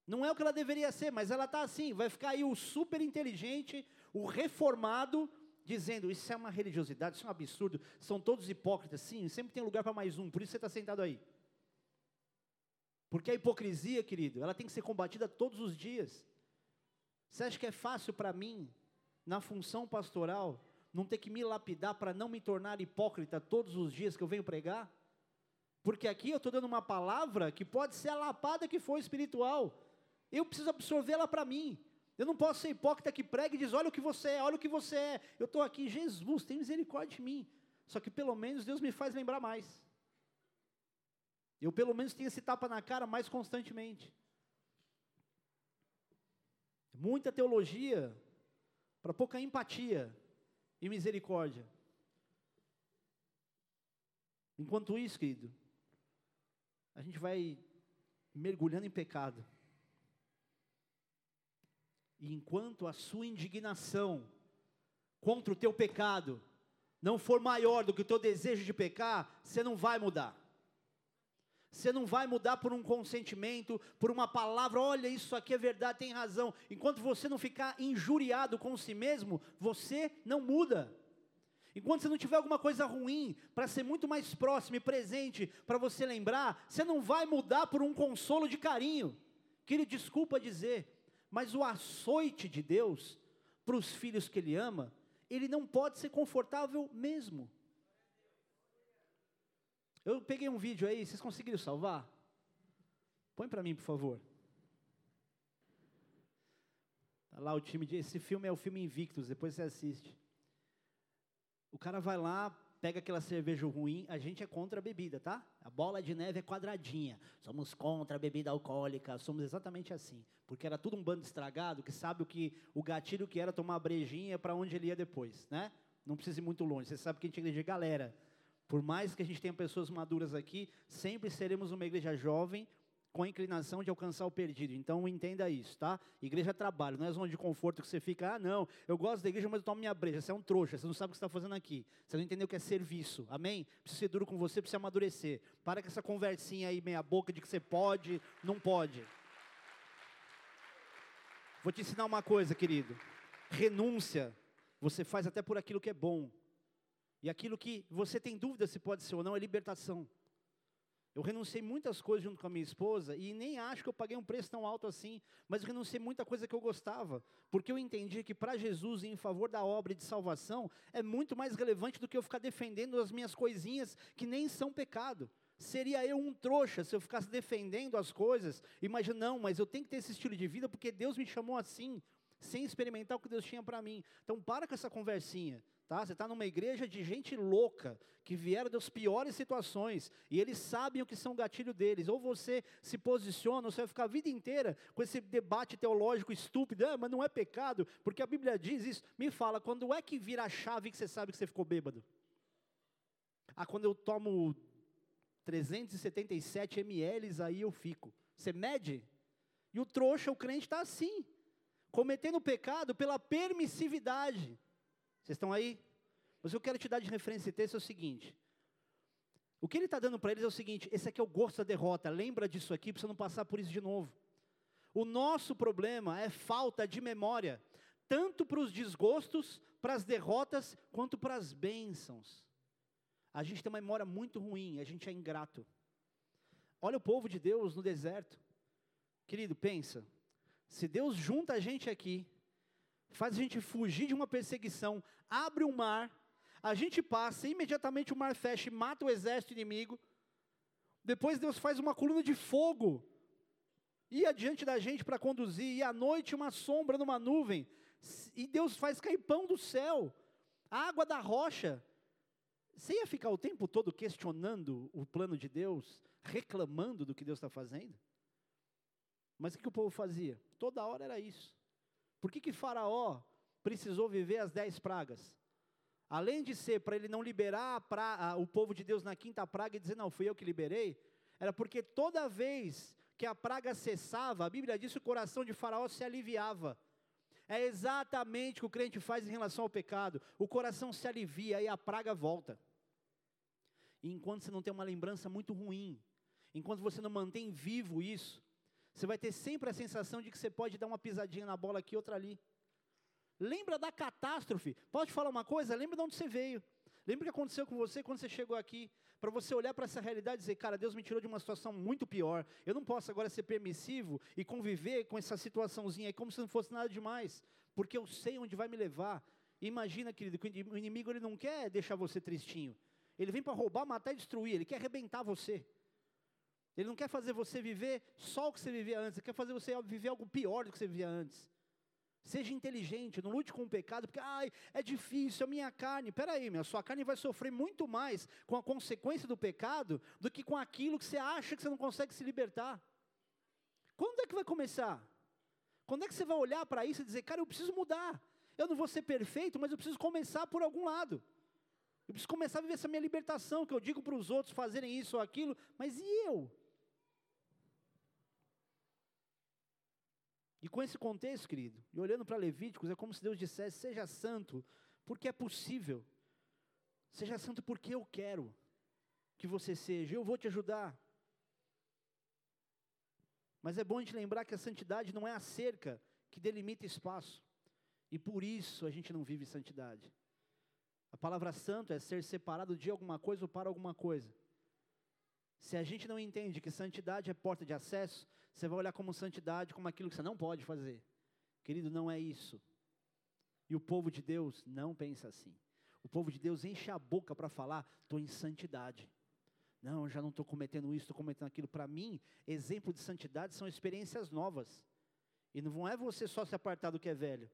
Não é o que ela deveria ser, mas ela está assim. Vai ficar aí o super inteligente, o reformado, dizendo: Isso é uma religiosidade, isso é um absurdo, são todos hipócritas. Sim, sempre tem lugar para mais um, por isso você está sentado aí. Porque a hipocrisia, querido, ela tem que ser combatida todos os dias. Você acha que é fácil para mim, na função pastoral, não ter que me lapidar para não me tornar hipócrita todos os dias que eu venho pregar? Porque aqui eu estou dando uma palavra que pode ser a lapada que for espiritual. Eu preciso absorvê-la para mim. Eu não posso ser hipócrita que prega e diz: olha o que você é, olha o que você é. Eu estou aqui, Jesus, tem misericórdia de mim. Só que pelo menos Deus me faz lembrar mais. Eu pelo menos tenho esse tapa na cara mais constantemente. Muita teologia para pouca empatia e misericórdia. Enquanto isso, querido, a gente vai mergulhando em pecado. E enquanto a sua indignação contra o teu pecado não for maior do que o teu desejo de pecar, você não vai mudar. Você não vai mudar por um consentimento, por uma palavra, olha, isso aqui é verdade, tem razão. Enquanto você não ficar injuriado com si mesmo, você não muda. Enquanto você não tiver alguma coisa ruim para ser muito mais próximo e presente para você lembrar, você não vai mudar por um consolo de carinho. Que ele desculpa dizer, mas o açoite de Deus para os filhos que ele ama, ele não pode ser confortável mesmo. Eu peguei um vídeo aí, vocês conseguiram salvar? Põe para mim, por favor. Tá lá o time de. Esse filme é o filme Invictus, depois você assiste. O cara vai lá, pega aquela cerveja ruim, a gente é contra a bebida, tá? A bola de neve é quadradinha. Somos contra a bebida alcoólica, somos exatamente assim. Porque era tudo um bando estragado que sabe o que o gatilho que era tomar brejinha para onde ele ia depois, né? Não precisa ir muito longe. Você sabe que a gente é igreja, galera. Por mais que a gente tenha pessoas maduras aqui, sempre seremos uma igreja jovem com a inclinação de alcançar o perdido. Então entenda isso, tá? Igreja é trabalho, não é zona de conforto que você fica, ah, não, eu gosto da igreja, mas eu tomo minha breja. Você é um trouxa, você não sabe o que você está fazendo aqui. Você não entendeu o que é serviço. Amém? Precisa ser duro com você, precisa amadurecer. Para com essa conversinha aí, meia boca, de que você pode, não pode. Vou te ensinar uma coisa, querido. Renúncia, você faz até por aquilo que é bom. E aquilo que você tem dúvida se pode ser ou não é libertação. Eu renunciei muitas coisas junto com a minha esposa e nem acho que eu paguei um preço tão alto assim, mas eu renunciei muita coisa que eu gostava, porque eu entendi que para Jesus, em favor da obra de salvação, é muito mais relevante do que eu ficar defendendo as minhas coisinhas que nem são pecado. Seria eu um trouxa se eu ficasse defendendo as coisas, imagina, não, mas eu tenho que ter esse estilo de vida porque Deus me chamou assim, sem experimentar o que Deus tinha para mim. Então para com essa conversinha. Tá? Você está numa igreja de gente louca, que vieram das piores situações, e eles sabem o que são gatilho deles. Ou você se posiciona, ou você vai ficar a vida inteira com esse debate teológico estúpido, ah, mas não é pecado, porque a Bíblia diz isso. Me fala, quando é que vira a chave que você sabe que você ficou bêbado? Ah, quando eu tomo 377 ml, aí eu fico. Você mede? E o trouxa, o crente, está assim, cometendo pecado pela permissividade. Vocês estão aí? Mas eu quero te dar de referência esse texto é o seguinte. O que ele está dando para eles é o seguinte: esse aqui é o gosto da derrota. Lembra disso aqui para você não passar por isso de novo. O nosso problema é falta de memória, tanto para os desgostos, para as derrotas, quanto para as bênçãos. A gente tem uma memória muito ruim, a gente é ingrato. Olha o povo de Deus no deserto. Querido, pensa. Se Deus junta a gente aqui, faz a gente fugir de uma perseguição, abre um mar, a gente passa, imediatamente o mar fecha e mata o exército inimigo. Depois Deus faz uma coluna de fogo, e adiante da gente para conduzir, e à noite uma sombra numa nuvem, e Deus faz cair pão do céu, água da rocha. Você ia ficar o tempo todo questionando o plano de Deus, reclamando do que Deus está fazendo? Mas o que o povo fazia? Toda hora era isso. Por que, que Faraó precisou viver as dez pragas? além de ser para ele não liberar o povo de Deus na quinta praga e dizer, não, fui eu que liberei, era porque toda vez que a praga cessava, a Bíblia diz que o coração de Faraó se aliviava. É exatamente o que o crente faz em relação ao pecado. O coração se alivia e a praga volta. E enquanto você não tem uma lembrança muito ruim, enquanto você não mantém vivo isso, você vai ter sempre a sensação de que você pode dar uma pisadinha na bola aqui, outra ali. Lembra da catástrofe? Pode falar uma coisa? Lembra de onde você veio. Lembra o que aconteceu com você quando você chegou aqui? Para você olhar para essa realidade e dizer, cara, Deus me tirou de uma situação muito pior. Eu não posso agora ser permissivo e conviver com essa situaçãozinha aí como se não fosse nada demais, porque eu sei onde vai me levar. Imagina, querido, que o inimigo ele não quer deixar você tristinho. Ele vem para roubar, matar e destruir. Ele quer arrebentar você. Ele não quer fazer você viver só o que você vivia antes. Ele quer fazer você viver algo pior do que você vivia antes. Seja inteligente, não lute com o pecado, porque ai, é difícil, a minha carne. Peraí, minha sua carne vai sofrer muito mais com a consequência do pecado do que com aquilo que você acha que você não consegue se libertar. Quando é que vai começar? Quando é que você vai olhar para isso e dizer, cara, eu preciso mudar. Eu não vou ser perfeito, mas eu preciso começar por algum lado. Eu preciso começar a viver essa minha libertação, que eu digo para os outros fazerem isso ou aquilo, mas e eu? E com esse contexto, querido, e olhando para Levíticos, é como se Deus dissesse: seja santo, porque é possível. Seja santo porque eu quero que você seja, eu vou te ajudar. Mas é bom gente lembrar que a santidade não é a cerca que delimita espaço. E por isso a gente não vive santidade. A palavra santo é ser separado de alguma coisa ou para alguma coisa. Se a gente não entende que santidade é porta de acesso, você vai olhar como santidade como aquilo que você não pode fazer. Querido, não é isso. E o povo de Deus não pensa assim. O povo de Deus enche a boca para falar, estou em santidade. Não, já não estou cometendo isso, estou cometendo aquilo. Para mim, exemplo de santidade são experiências novas. E não é você só se apartar do que é velho.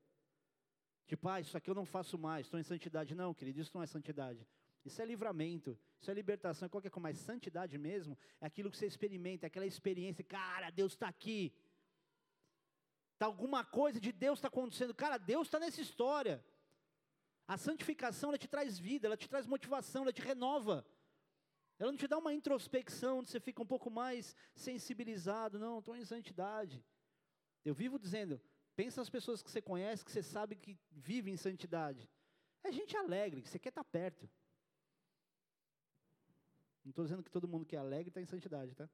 Tipo, ah, isso aqui eu não faço mais, estou em santidade. Não, querido, isso não é santidade. Isso é livramento, isso é libertação, é qualquer coisa. Mas santidade mesmo é aquilo que você experimenta, é aquela experiência, cara, Deus está aqui. Tá alguma coisa de Deus está acontecendo. Cara, Deus está nessa história. A santificação, ela te traz vida, ela te traz motivação, ela te renova. Ela não te dá uma introspecção, onde você fica um pouco mais sensibilizado. Não, estou em santidade. Eu vivo dizendo, Pensa nas pessoas que você conhece, que você sabe que vivem em santidade. É gente alegre, que você quer estar perto. Não estou dizendo que todo mundo que é alegre está em santidade, tá?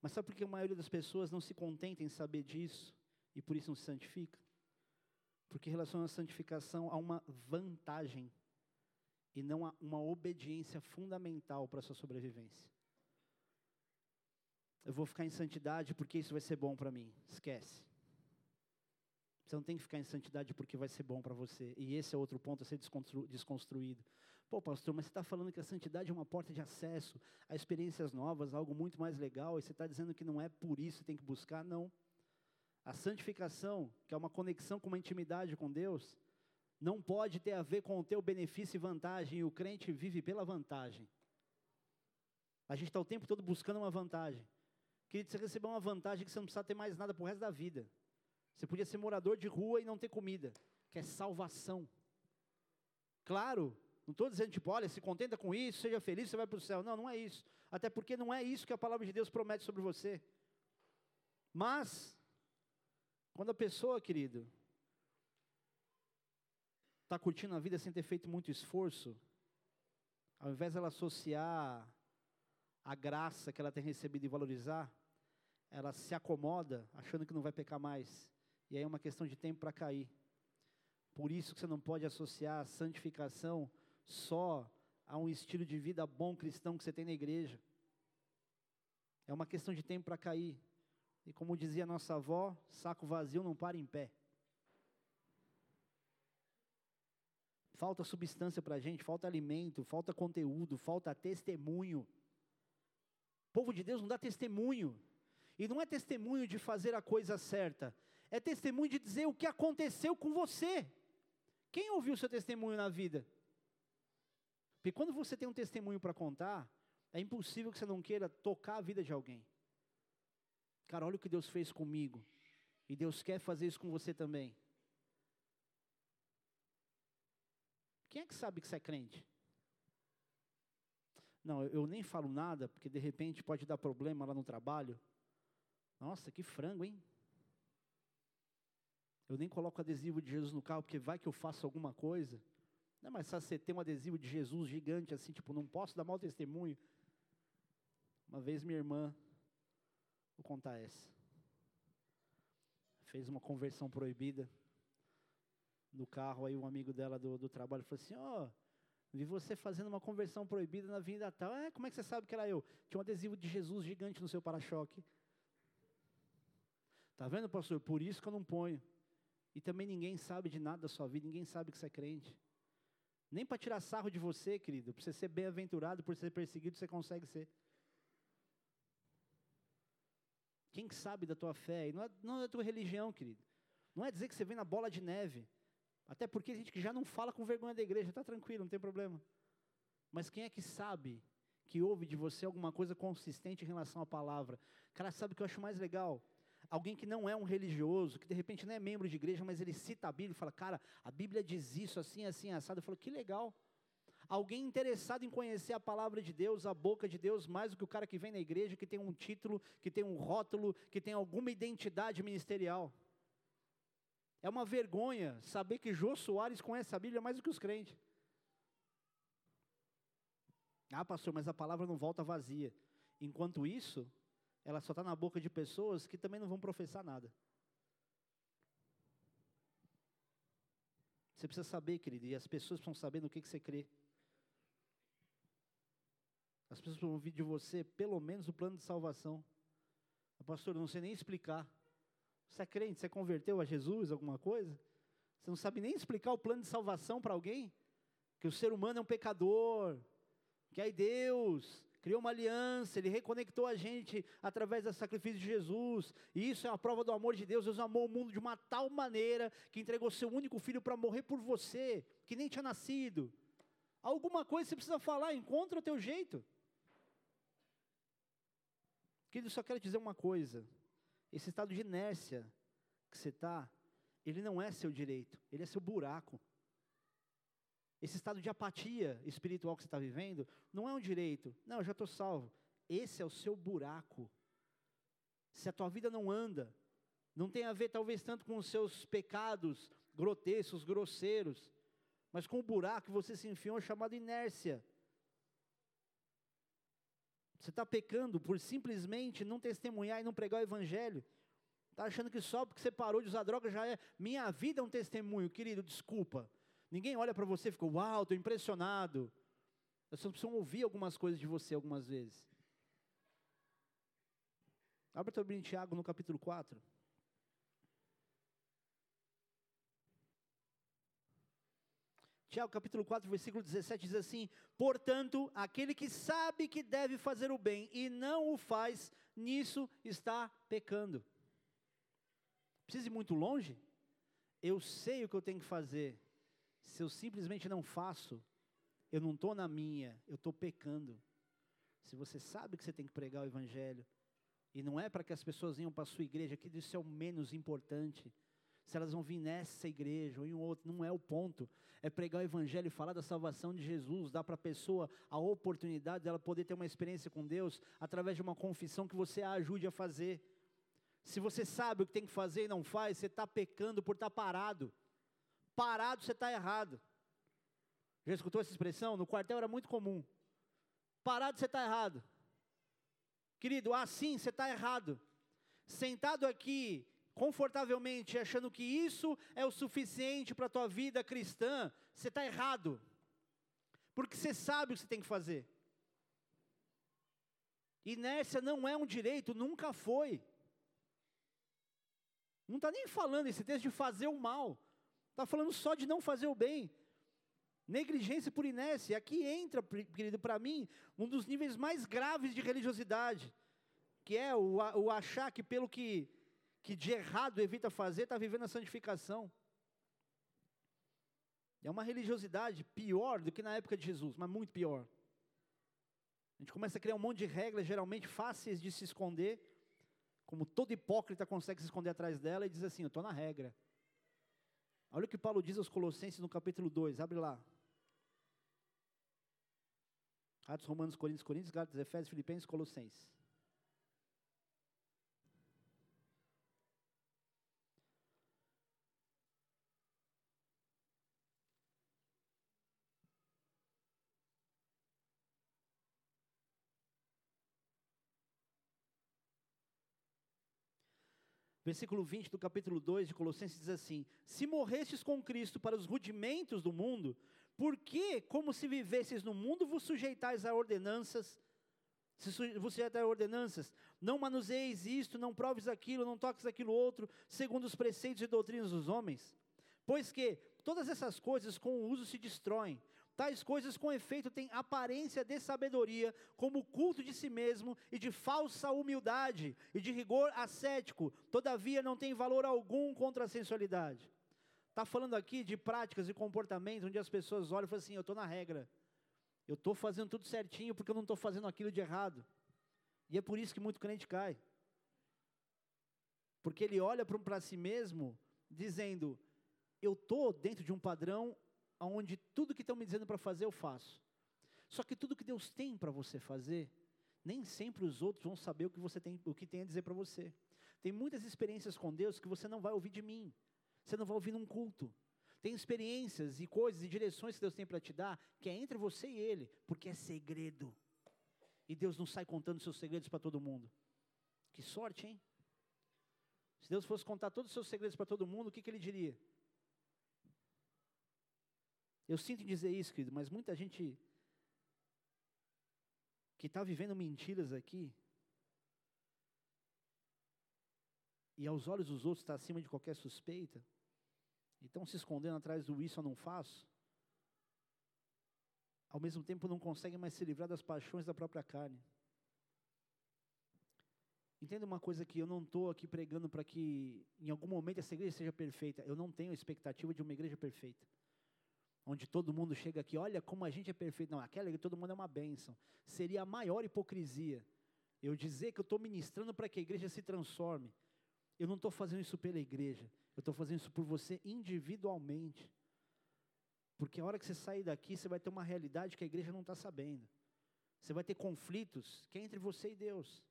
Mas sabe por que a maioria das pessoas não se contenta em saber disso e por isso não se santifica? Porque relaciona a santificação a uma vantagem e não a uma obediência fundamental para a sua sobrevivência eu vou ficar em santidade porque isso vai ser bom para mim. Esquece. Você não tem que ficar em santidade porque vai ser bom para você. E esse é outro ponto a ser desconstru desconstruído. Pô, pastor, mas você está falando que a santidade é uma porta de acesso a experiências novas, algo muito mais legal, e você está dizendo que não é por isso que tem que buscar? Não. A santificação, que é uma conexão com uma intimidade com Deus, não pode ter a ver com o teu benefício e vantagem, e o crente vive pela vantagem. A gente está o tempo todo buscando uma vantagem. Querido, você recebeu uma vantagem que você não precisa ter mais nada para o resto da vida. Você podia ser morador de rua e não ter comida, que é salvação. Claro, não estou dizendo tipo, olha, se contenta com isso, seja feliz, você vai para o céu. Não, não é isso. Até porque não é isso que a palavra de Deus promete sobre você. Mas, quando a pessoa, querido, está curtindo a vida sem ter feito muito esforço, ao invés dela associar a graça que ela tem recebido e valorizar, ela se acomoda achando que não vai pecar mais. E aí é uma questão de tempo para cair. Por isso que você não pode associar a santificação só a um estilo de vida bom cristão que você tem na igreja. É uma questão de tempo para cair. E como dizia nossa avó, saco vazio não para em pé. Falta substância para a gente, falta alimento, falta conteúdo, falta testemunho. O povo de Deus não dá testemunho. E não é testemunho de fazer a coisa certa, é testemunho de dizer o que aconteceu com você. Quem ouviu seu testemunho na vida? Porque quando você tem um testemunho para contar, é impossível que você não queira tocar a vida de alguém. Cara, olha o que Deus fez comigo. E Deus quer fazer isso com você também. Quem é que sabe que você é crente? Não, eu nem falo nada, porque de repente pode dar problema lá no trabalho. Nossa, que frango, hein? Eu nem coloco adesivo de Jesus no carro, porque vai que eu faço alguma coisa. Não é mais fácil você ter um adesivo de Jesus gigante assim, tipo, não posso dar mau testemunho. Uma vez minha irmã, vou contar essa, fez uma conversão proibida no carro, aí um amigo dela do, do trabalho falou assim, ó, oh, vi você fazendo uma conversão proibida na vinda tal. Ah, como é que você sabe que era eu? Tinha um adesivo de Jesus gigante no seu para-choque. Tá vendo, pastor? Por isso que eu não ponho. E também ninguém sabe de nada da sua vida, ninguém sabe que você é crente. Nem para tirar sarro de você, querido, para você ser bem-aventurado, por ser perseguido, você consegue ser. Quem sabe da tua fé? E não é, não é da tua religião, querido. Não é dizer que você vem na bola de neve. Até porque a gente que já não fala com vergonha da igreja, está tranquilo, não tem problema. Mas quem é que sabe que ouve de você alguma coisa consistente em relação à palavra? Cara, sabe o que eu acho mais legal? Alguém que não é um religioso, que de repente não é membro de igreja, mas ele cita a Bíblia e fala, cara, a Bíblia diz isso, assim, assim, assado. Eu falo, que legal. Alguém interessado em conhecer a palavra de Deus, a boca de Deus, mais do que o cara que vem na igreja, que tem um título, que tem um rótulo, que tem alguma identidade ministerial. É uma vergonha saber que Jô Soares conhece a Bíblia mais do que os crentes. Ah, pastor, mas a palavra não volta vazia. Enquanto isso, ela só está na boca de pessoas que também não vão professar nada. Você precisa saber, querido, e as pessoas precisam saber no que, que você crê. As pessoas vão ouvir de você, pelo menos, o plano de salvação. Pastor, eu não sei nem explicar. Você é crente? Você converteu a Jesus, alguma coisa? Você não sabe nem explicar o plano de salvação para alguém? Que o ser humano é um pecador, que aí Deus criou uma aliança, Ele reconectou a gente através do sacrifício de Jesus, e isso é uma prova do amor de Deus. Deus amou o mundo de uma tal maneira que entregou seu único filho para morrer por você, que nem tinha nascido. Alguma coisa você precisa falar, encontra o teu jeito. Querido, só quero dizer uma coisa: esse estado de inércia que você está, ele não é seu direito, ele é seu buraco. Esse estado de apatia espiritual que você está vivendo, não é um direito. Não, eu já estou salvo. Esse é o seu buraco. Se a tua vida não anda, não tem a ver talvez tanto com os seus pecados grotescos, grosseiros, mas com o buraco que você se enfiou chamado inércia. Você está pecando por simplesmente não testemunhar e não pregar o evangelho. Está achando que só porque você parou de usar droga já é. Minha vida é um testemunho, querido, desculpa. Ninguém olha para você e fica, uau, estou impressionado. As pessoas precisam ouvir algumas coisas de você algumas vezes. Abra Bíblia em Tiago no capítulo 4. Tiago capítulo 4, versículo 17 diz assim: Portanto, aquele que sabe que deve fazer o bem e não o faz, nisso está pecando. Precisa ir muito longe? Eu sei o que eu tenho que fazer. Se eu simplesmente não faço, eu não estou na minha, eu estou pecando. Se você sabe que você tem que pregar o Evangelho, e não é para que as pessoas venham para a sua igreja, que isso é o menos importante se elas vão vir nessa igreja ou em outro, não é o ponto. É pregar o evangelho e falar da salvação de Jesus, dar para a pessoa a oportunidade dela poder ter uma experiência com Deus através de uma confissão que você a ajude a fazer. Se você sabe o que tem que fazer e não faz, você está pecando por estar tá parado. Parado você está errado. Já escutou essa expressão? No quartel era muito comum. Parado você está errado. Querido, assim você está errado. Sentado aqui confortavelmente achando que isso é o suficiente para a tua vida cristã, você está errado. Porque você sabe o que você tem que fazer. Inércia não é um direito, nunca foi. Não está nem falando esse texto de fazer o mal. Está falando só de não fazer o bem. Negligência por inércia. Aqui entra, querido, para mim, um dos níveis mais graves de religiosidade. Que é o, o achar que pelo que que de errado evita fazer, está vivendo a santificação. É uma religiosidade pior do que na época de Jesus, mas muito pior. A gente começa a criar um monte de regras, geralmente fáceis de se esconder, como todo hipócrita consegue se esconder atrás dela e diz assim: Eu estou na regra. Olha o que Paulo diz aos Colossenses no capítulo 2, abre lá. Atos, Romanos, Coríntios, Coríntios, Gálatas, Efésios, Filipenses, Colossenses. Versículo 20 do capítulo 2 de Colossenses diz assim: Se morrestes com Cristo para os rudimentos do mundo, por que, como se vivesses no mundo, vos sujeitais a ordenanças? Se vos sujeitais a ordenanças, não manuseis isto, não proves aquilo, não toques aquilo outro, segundo os preceitos e doutrinas dos homens? Pois que todas essas coisas com o uso se destroem, Tais coisas, com efeito, têm aparência de sabedoria, como culto de si mesmo e de falsa humildade e de rigor ascético, todavia não tem valor algum contra a sensualidade. Está falando aqui de práticas e comportamentos onde as pessoas olham e falam assim: eu estou na regra, eu estou fazendo tudo certinho porque eu não estou fazendo aquilo de errado. E é por isso que muito crente cai. Porque ele olha para si mesmo dizendo: eu estou dentro de um padrão onde tudo que estão me dizendo para fazer eu faço. Só que tudo que Deus tem para você fazer, nem sempre os outros vão saber o que você tem, o que tem a dizer para você. Tem muitas experiências com Deus que você não vai ouvir de mim. Você não vai ouvir num culto. Tem experiências e coisas e direções que Deus tem para te dar, que é entre você e Ele, porque é segredo. E Deus não sai contando seus segredos para todo mundo. Que sorte, hein? Se Deus fosse contar todos os seus segredos para todo mundo, o que, que Ele diria? Eu sinto dizer isso, querido, mas muita gente que está vivendo mentiras aqui, e aos olhos dos outros está acima de qualquer suspeita, e estão se escondendo atrás do isso eu não faço, ao mesmo tempo não conseguem mais se livrar das paixões da própria carne. Entenda uma coisa que eu não estou aqui pregando para que em algum momento essa igreja seja perfeita. Eu não tenho expectativa de uma igreja perfeita onde todo mundo chega aqui, olha como a gente é perfeito. Não, aquela que todo mundo é uma bênção. Seria a maior hipocrisia eu dizer que eu estou ministrando para que a igreja se transforme. Eu não estou fazendo isso pela igreja, eu estou fazendo isso por você individualmente. Porque a hora que você sair daqui, você vai ter uma realidade que a igreja não está sabendo. Você vai ter conflitos que é entre você e Deus.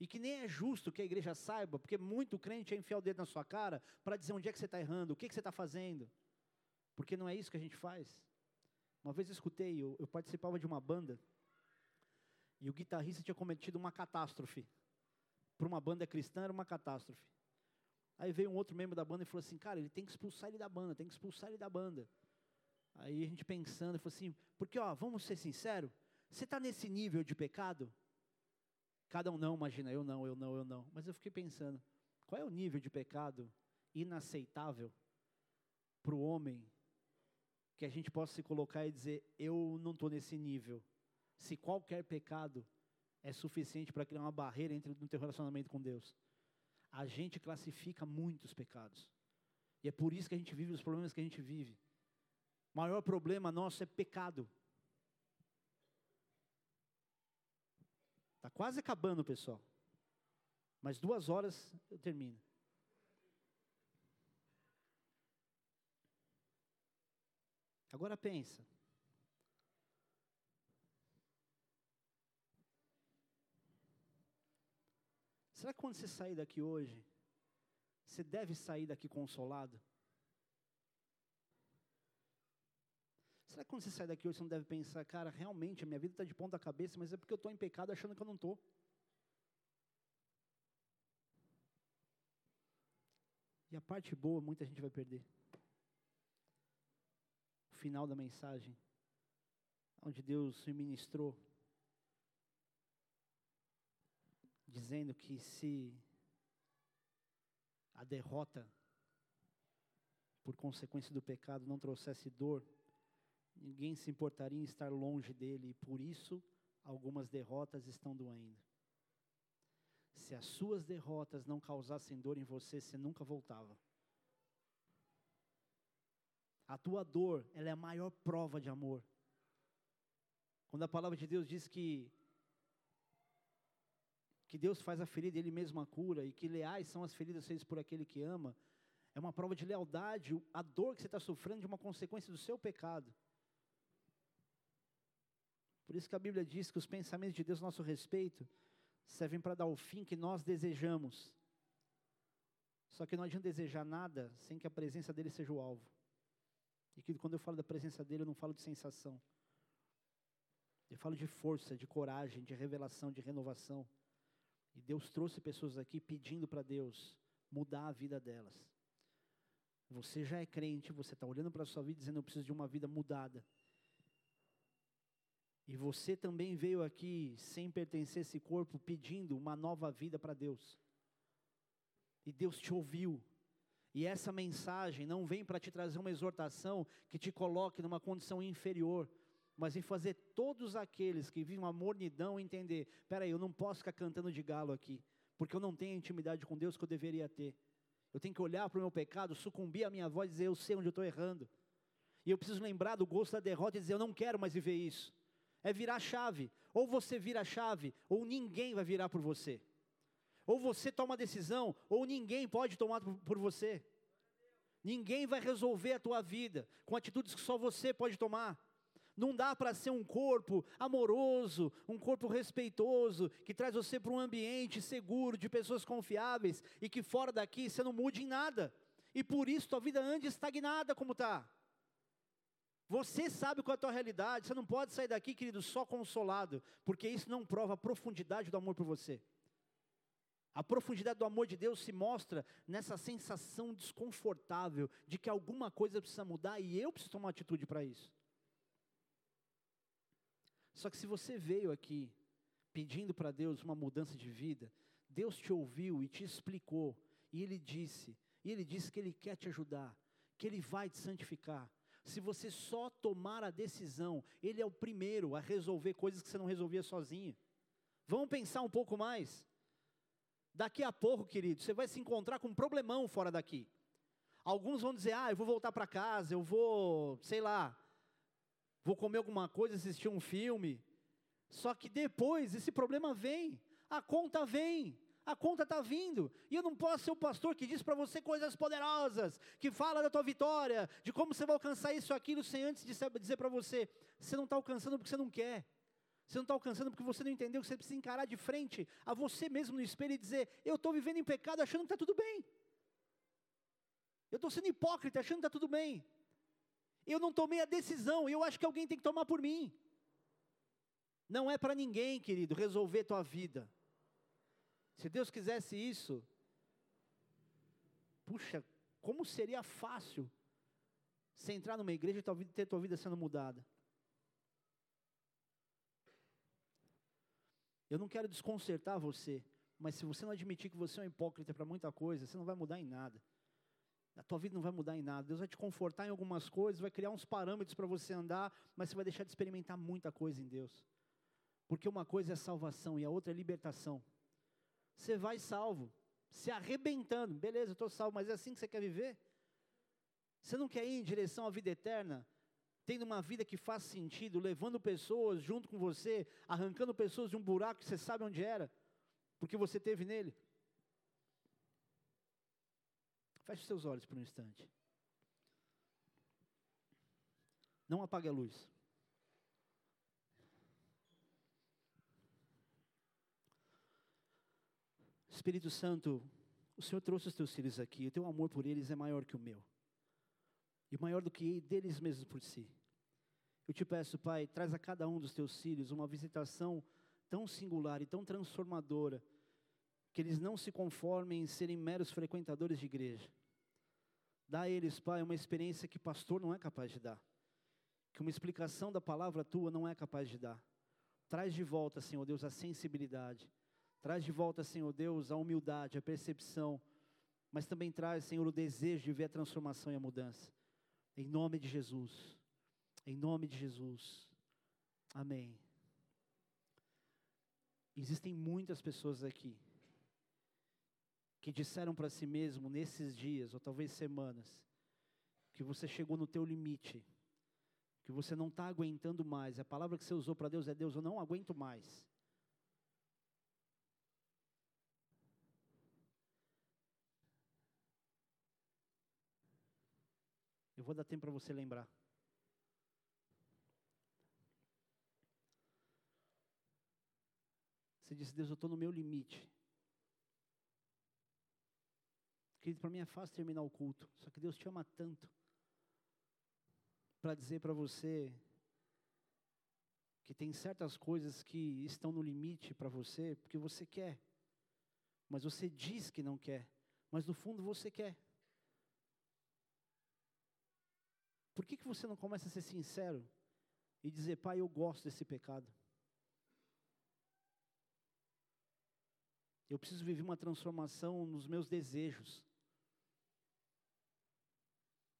E que nem é justo que a igreja saiba, porque muito crente é enfiar o dedo na sua cara para dizer onde é que você está errando, o que, que você está fazendo. Porque não é isso que a gente faz. Uma vez eu escutei, eu, eu participava de uma banda, e o guitarrista tinha cometido uma catástrofe. Para uma banda cristã era uma catástrofe. Aí veio um outro membro da banda e falou assim, cara, ele tem que expulsar ele da banda, tem que expulsar ele da banda. Aí a gente pensando, falou assim, porque ó, vamos ser sinceros, você está nesse nível de pecado? Cada um não, imagina, eu não, eu não, eu não. Mas eu fiquei pensando, qual é o nível de pecado inaceitável para o homem que a gente possa se colocar e dizer: eu não estou nesse nível. Se qualquer pecado é suficiente para criar uma barreira entre no teu relacionamento com Deus, a gente classifica muitos pecados. E é por isso que a gente vive os problemas que a gente vive. O maior problema nosso é pecado. Está quase acabando, pessoal. Mais duas horas eu termino. Agora pensa. Será que quando você sair daqui hoje, você deve sair daqui consolado? Será que quando você sair daqui hoje, você não deve pensar, cara, realmente a minha vida está de ponta cabeça, mas é porque eu estou em pecado achando que eu não estou? E a parte boa, muita gente vai perder final da mensagem, onde Deus me ministrou, dizendo que se a derrota, por consequência do pecado, não trouxesse dor, ninguém se importaria em estar longe dele, e por isso algumas derrotas estão doendo. Se as suas derrotas não causassem dor em você, você nunca voltava. A tua dor, ela é a maior prova de amor. Quando a palavra de Deus diz que que Deus faz a ferida Ele mesmo a cura, e que leais são as feridas feitas por aquele que ama, é uma prova de lealdade, a dor que você está sofrendo de uma consequência do seu pecado. Por isso que a Bíblia diz que os pensamentos de Deus a nosso respeito servem para dar o fim que nós desejamos. Só que não adianta desejar nada sem que a presença dele seja o alvo. E que quando eu falo da presença dele, eu não falo de sensação. Eu falo de força, de coragem, de revelação, de renovação. E Deus trouxe pessoas aqui pedindo para Deus mudar a vida delas. Você já é crente, você está olhando para a sua vida dizendo: Eu preciso de uma vida mudada. E você também veio aqui sem pertencer a esse corpo pedindo uma nova vida para Deus. E Deus te ouviu. E essa mensagem não vem para te trazer uma exortação que te coloque numa condição inferior, mas em fazer todos aqueles que vivem uma mornidão entender: peraí, eu não posso ficar cantando de galo aqui, porque eu não tenho a intimidade com Deus que eu deveria ter. Eu tenho que olhar para o meu pecado, sucumbir à minha voz e dizer: eu sei onde eu estou errando. E eu preciso lembrar do gosto da derrota e dizer: eu não quero mais viver isso é virar chave. Ou você vira a chave, ou ninguém vai virar por você. Ou você toma a decisão, ou ninguém pode tomar por você. Ninguém vai resolver a tua vida com atitudes que só você pode tomar. Não dá para ser um corpo amoroso, um corpo respeitoso, que traz você para um ambiente seguro, de pessoas confiáveis, e que fora daqui você não mude em nada. E por isso tua vida ande estagnada como está. Você sabe qual é a tua realidade, você não pode sair daqui, querido, só consolado, porque isso não prova a profundidade do amor por você. A profundidade do amor de Deus se mostra nessa sensação desconfortável de que alguma coisa precisa mudar e eu preciso tomar atitude para isso. Só que se você veio aqui pedindo para Deus uma mudança de vida, Deus te ouviu e te explicou, e Ele disse, e Ele disse que Ele quer te ajudar, que Ele vai te santificar, se você só tomar a decisão, Ele é o primeiro a resolver coisas que você não resolvia sozinho. Vamos pensar um pouco mais. Daqui a pouco, querido, você vai se encontrar com um problemão fora daqui. Alguns vão dizer: ah, eu vou voltar para casa, eu vou, sei lá, vou comer alguma coisa, assistir um filme. Só que depois esse problema vem, a conta vem, a conta está vindo, e eu não posso ser o pastor que diz para você coisas poderosas, que fala da tua vitória, de como você vai alcançar isso, aquilo, sem antes de dizer para você, você não está alcançando porque você não quer, você não está alcançando porque você não entendeu que você precisa encarar de frente a você mesmo no espelho e dizer: Eu estou vivendo em pecado achando que está tudo bem, eu estou sendo hipócrita achando que está tudo bem, eu não tomei a decisão, e eu acho que alguém tem que tomar por mim. Não é para ninguém, querido, resolver tua vida. Se Deus quisesse isso, puxa, como seria fácil você entrar numa igreja e ter tua vida sendo mudada. Eu não quero desconcertar você, mas se você não admitir que você é um hipócrita para muita coisa, você não vai mudar em nada. A tua vida não vai mudar em nada. Deus vai te confortar em algumas coisas, vai criar uns parâmetros para você andar, mas você vai deixar de experimentar muita coisa em Deus. Porque uma coisa é salvação e a outra é libertação você vai salvo, se arrebentando. Beleza, eu estou salvo, mas é assim que você quer viver? Você não quer ir em direção à vida eterna? Tendo uma vida que faz sentido, levando pessoas junto com você, arrancando pessoas de um buraco que você sabe onde era, porque você teve nele? Feche seus olhos por um instante. Não apague a luz. Espírito Santo, o Senhor trouxe os teus filhos aqui, o teu amor por eles é maior que o meu, e maior do que deles mesmos por si. Eu te peço, Pai, traz a cada um dos teus filhos uma visitação tão singular e tão transformadora, que eles não se conformem em serem meros frequentadores de igreja. Dá a eles, Pai, uma experiência que pastor não é capaz de dar, que uma explicação da palavra tua não é capaz de dar. Traz de volta, Senhor Deus, a sensibilidade Traz de volta, Senhor Deus, a humildade, a percepção, mas também traz, Senhor, o desejo de ver a transformação e a mudança. Em nome de Jesus. Em nome de Jesus. Amém. Existem muitas pessoas aqui que disseram para si mesmo nesses dias, ou talvez semanas, que você chegou no teu limite, que você não está aguentando mais. A palavra que você usou para Deus é Deus, eu não aguento mais. Eu vou dar tempo para você lembrar. Você disse, Deus, eu estou no meu limite. Querido, para mim é fácil terminar o culto, só que Deus te ama tanto para dizer para você que tem certas coisas que estão no limite para você, porque você quer, mas você diz que não quer, mas no fundo você quer. Por que, que você não começa a ser sincero e dizer, pai, eu gosto desse pecado? Eu preciso viver uma transformação nos meus desejos.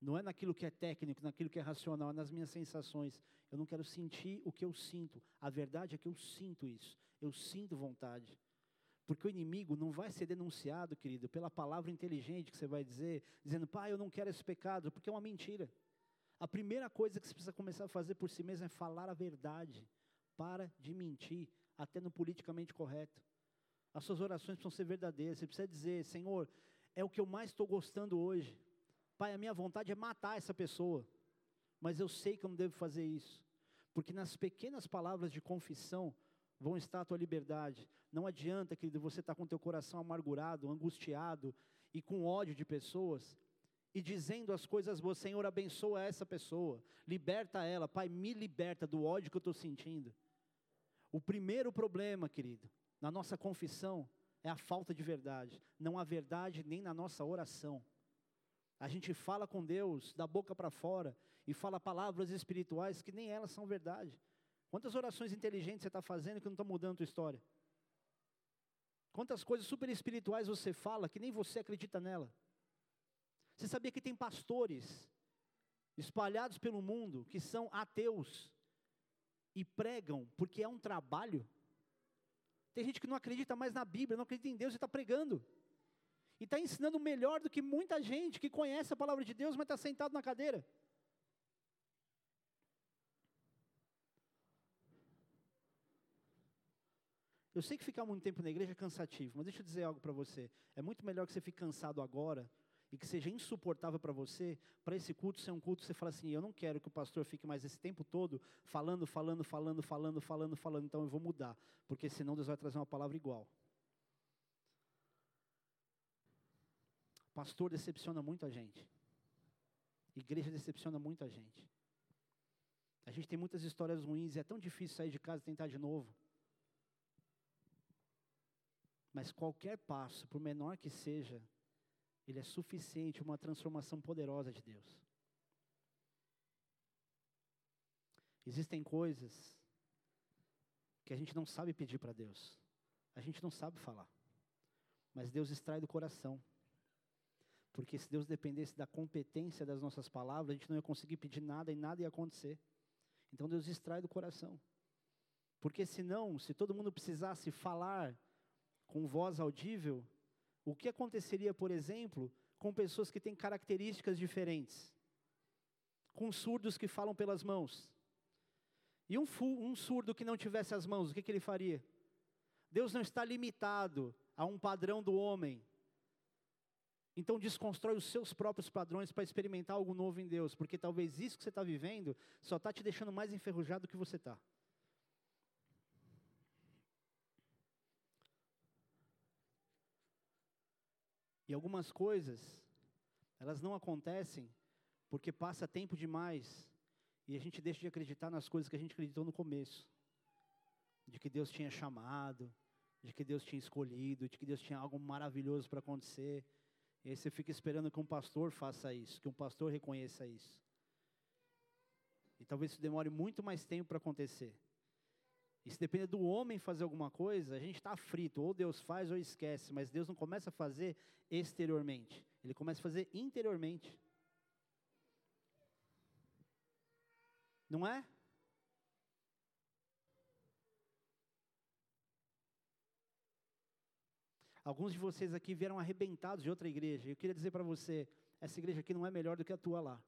Não é naquilo que é técnico, naquilo que é racional, é nas minhas sensações. Eu não quero sentir o que eu sinto. A verdade é que eu sinto isso. Eu sinto vontade. Porque o inimigo não vai ser denunciado, querido, pela palavra inteligente que você vai dizer, dizendo, pai, eu não quero esse pecado, porque é uma mentira. A primeira coisa que você precisa começar a fazer por si mesmo é falar a verdade. Para de mentir, até no politicamente correto. As suas orações precisam ser verdadeiras. Você precisa dizer, Senhor, é o que eu mais estou gostando hoje. Pai, a minha vontade é matar essa pessoa, mas eu sei que eu não devo fazer isso, porque nas pequenas palavras de confissão vão estar a tua liberdade. Não adianta, querido, você estar tá com teu coração amargurado, angustiado e com ódio de pessoas e dizendo as coisas boas, Senhor, abençoa essa pessoa, liberta ela, Pai, me liberta do ódio que eu estou sentindo. O primeiro problema, querido, na nossa confissão é a falta de verdade. Não há verdade nem na nossa oração. A gente fala com Deus da boca para fora e fala palavras espirituais que nem elas são verdade. Quantas orações inteligentes você está fazendo que não está mudando a tua história? Quantas coisas super espirituais você fala que nem você acredita nela? Você sabia que tem pastores espalhados pelo mundo que são ateus e pregam porque é um trabalho? Tem gente que não acredita mais na Bíblia, não acredita em Deus e está pregando e está ensinando melhor do que muita gente que conhece a palavra de Deus, mas está sentado na cadeira. Eu sei que ficar muito tempo na igreja é cansativo, mas deixa eu dizer algo para você. É muito melhor que você fique cansado agora e que seja insuportável para você, para esse culto ser um culto, você fala assim: eu não quero que o pastor fique mais esse tempo todo falando, falando, falando, falando, falando, falando, então eu vou mudar, porque senão Deus vai trazer uma palavra igual. Pastor decepciona muito a gente. Igreja decepciona muito a gente. A gente tem muitas histórias ruins e é tão difícil sair de casa e tentar de novo. Mas qualquer passo, por menor que seja, ele é suficiente uma transformação poderosa de Deus. Existem coisas que a gente não sabe pedir para Deus. A gente não sabe falar. Mas Deus extrai do coração. Porque se Deus dependesse da competência das nossas palavras, a gente não ia conseguir pedir nada e nada ia acontecer. Então Deus extrai do coração. Porque senão, se todo mundo precisasse falar com voz audível, o que aconteceria, por exemplo, com pessoas que têm características diferentes? Com surdos que falam pelas mãos. E um, um surdo que não tivesse as mãos, o que, que ele faria? Deus não está limitado a um padrão do homem. Então desconstrói os seus próprios padrões para experimentar algo novo em Deus, porque talvez isso que você está vivendo só está te deixando mais enferrujado do que você está. E algumas coisas, elas não acontecem porque passa tempo demais e a gente deixa de acreditar nas coisas que a gente acreditou no começo. De que Deus tinha chamado, de que Deus tinha escolhido, de que Deus tinha algo maravilhoso para acontecer. E aí você fica esperando que um pastor faça isso, que um pastor reconheça isso. E talvez isso demore muito mais tempo para acontecer. E se depender do homem fazer alguma coisa, a gente está frito. Ou Deus faz ou esquece. Mas Deus não começa a fazer exteriormente. Ele começa a fazer interiormente. Não é? Alguns de vocês aqui vieram arrebentados de outra igreja. Eu queria dizer para você, essa igreja aqui não é melhor do que a tua lá.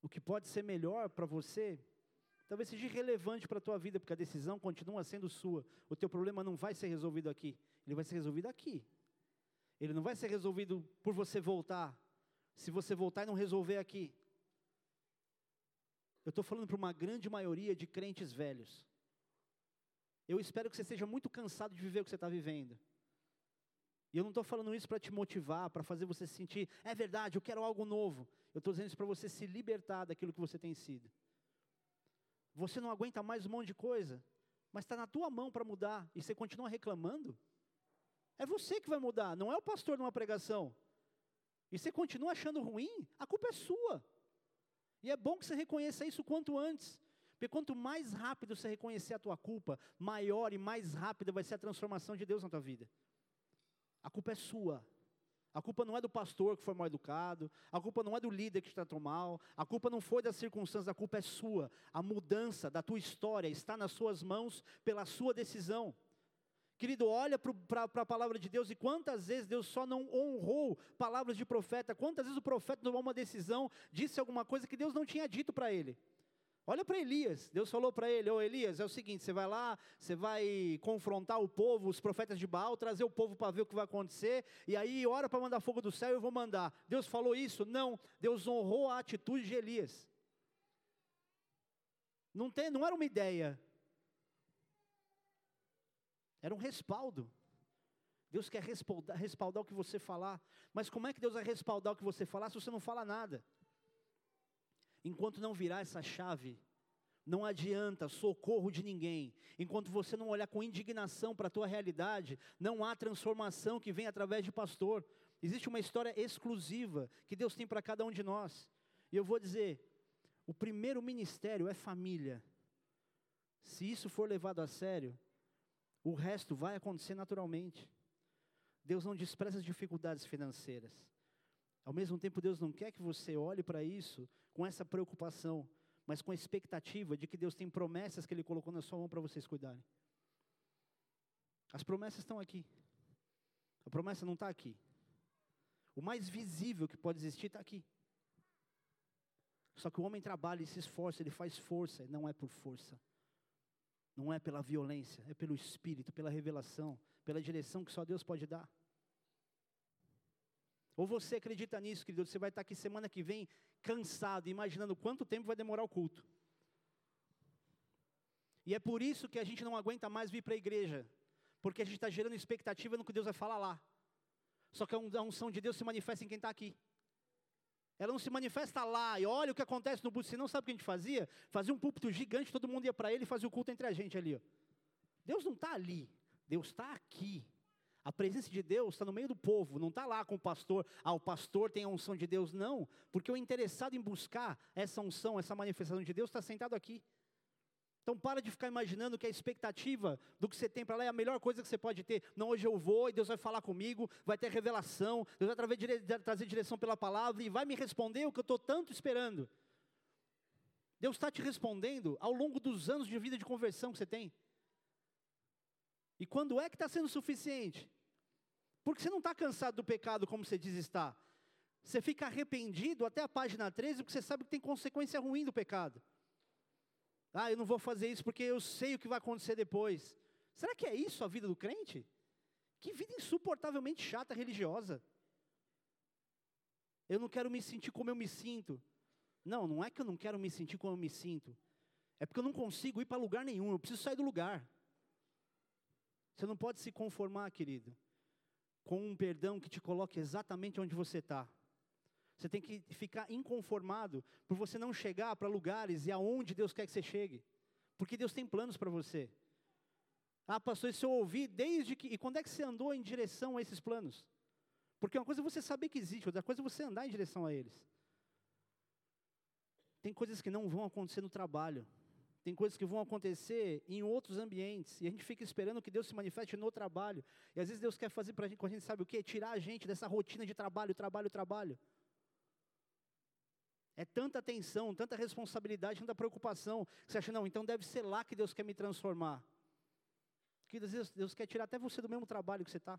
O que pode ser melhor para você, talvez seja irrelevante para a tua vida, porque a decisão continua sendo sua. O teu problema não vai ser resolvido aqui, ele vai ser resolvido aqui. Ele não vai ser resolvido por você voltar, se você voltar e não resolver aqui. Eu estou falando para uma grande maioria de crentes velhos. Eu espero que você esteja muito cansado de viver o que você está vivendo. E eu não estou falando isso para te motivar, para fazer você se sentir, é verdade, eu quero algo novo. Eu estou dizendo isso para você se libertar daquilo que você tem sido. Você não aguenta mais um monte de coisa, mas está na tua mão para mudar, e você continua reclamando? É você que vai mudar, não é o pastor numa pregação. E você continua achando ruim, a culpa é sua. E é bom que você reconheça isso quanto antes. Porque quanto mais rápido você reconhecer a tua culpa, maior e mais rápida vai ser a transformação de Deus na tua vida. A culpa é sua. A culpa não é do pastor que foi mal educado, a culpa não é do líder que te tratou mal, a culpa não foi das circunstâncias, a culpa é sua. A mudança da tua história está nas suas mãos pela sua decisão. Querido, olha para a palavra de Deus e quantas vezes Deus só não honrou palavras de profeta, quantas vezes o profeta tomou uma decisão, disse alguma coisa que Deus não tinha dito para ele. Olha para Elias, Deus falou para ele: Ô Elias, é o seguinte, você vai lá, você vai confrontar o povo, os profetas de Baal, trazer o povo para ver o que vai acontecer, e aí ora para mandar fogo do céu, eu vou mandar. Deus falou isso? Não, Deus honrou a atitude de Elias. Não, tem, não era uma ideia, era um respaldo. Deus quer respaldar, respaldar o que você falar, mas como é que Deus vai respaldar o que você falar se você não fala nada? Enquanto não virar essa chave, não adianta socorro de ninguém. Enquanto você não olhar com indignação para a tua realidade, não há transformação que vem através de pastor. Existe uma história exclusiva que Deus tem para cada um de nós. E eu vou dizer, o primeiro ministério é família. Se isso for levado a sério, o resto vai acontecer naturalmente. Deus não despreza as dificuldades financeiras. Ao mesmo tempo, Deus não quer que você olhe para isso com essa preocupação, mas com a expectativa de que Deus tem promessas que Ele colocou na sua mão para vocês cuidarem. As promessas estão aqui. A promessa não está aqui. O mais visível que pode existir está aqui. Só que o homem trabalha e se esforça, ele faz força, não é por força. Não é pela violência, é pelo espírito, pela revelação, pela direção que só Deus pode dar. Ou você acredita nisso, querido? Você vai estar aqui semana que vem cansado, imaginando quanto tempo vai demorar o culto. E é por isso que a gente não aguenta mais vir para a igreja, porque a gente está gerando expectativa no que Deus vai falar lá. Só que a unção de Deus se manifesta em quem está aqui. Ela não se manifesta lá, e olha o que acontece no púlpito. Você não sabe o que a gente fazia? Fazia um púlpito gigante, todo mundo ia para ele e fazia o culto entre a gente ali. Ó. Deus não está ali, Deus está aqui. A presença de Deus está no meio do povo, não está lá com o pastor. Ah, o pastor tem a unção de Deus. Não, porque o interessado em buscar essa unção, essa manifestação de Deus, está sentado aqui. Então para de ficar imaginando que a expectativa do que você tem para lá é a melhor coisa que você pode ter. Não, hoje eu vou e Deus vai falar comigo, vai ter revelação, Deus vai trazer direção pela palavra e vai me responder o que eu estou tanto esperando. Deus está te respondendo ao longo dos anos de vida de conversão que você tem. E quando é que está sendo suficiente? Porque você não está cansado do pecado como você diz estar. Você fica arrependido até a página 13, porque você sabe que tem consequência ruim do pecado. Ah, eu não vou fazer isso porque eu sei o que vai acontecer depois. Será que é isso a vida do crente? Que vida insuportavelmente chata religiosa. Eu não quero me sentir como eu me sinto. Não, não é que eu não quero me sentir como eu me sinto. É porque eu não consigo ir para lugar nenhum, eu preciso sair do lugar. Você não pode se conformar, querido, com um perdão que te coloque exatamente onde você está. Você tem que ficar inconformado por você não chegar para lugares e aonde Deus quer que você chegue. Porque Deus tem planos para você. Ah, pastor, isso eu ouvi desde que. E quando é que você andou em direção a esses planos? Porque uma coisa é você saber que existe, outra coisa é você andar em direção a eles. Tem coisas que não vão acontecer no trabalho. Tem coisas que vão acontecer em outros ambientes. E a gente fica esperando que Deus se manifeste no trabalho. E às vezes Deus quer fazer para a gente, com a gente sabe o quê? Tirar a gente dessa rotina de trabalho, trabalho, trabalho. É tanta tensão, tanta responsabilidade, tanta preocupação, que você acha, não, então deve ser lá que Deus quer me transformar. Que às vezes Deus quer tirar até você do mesmo trabalho que você está.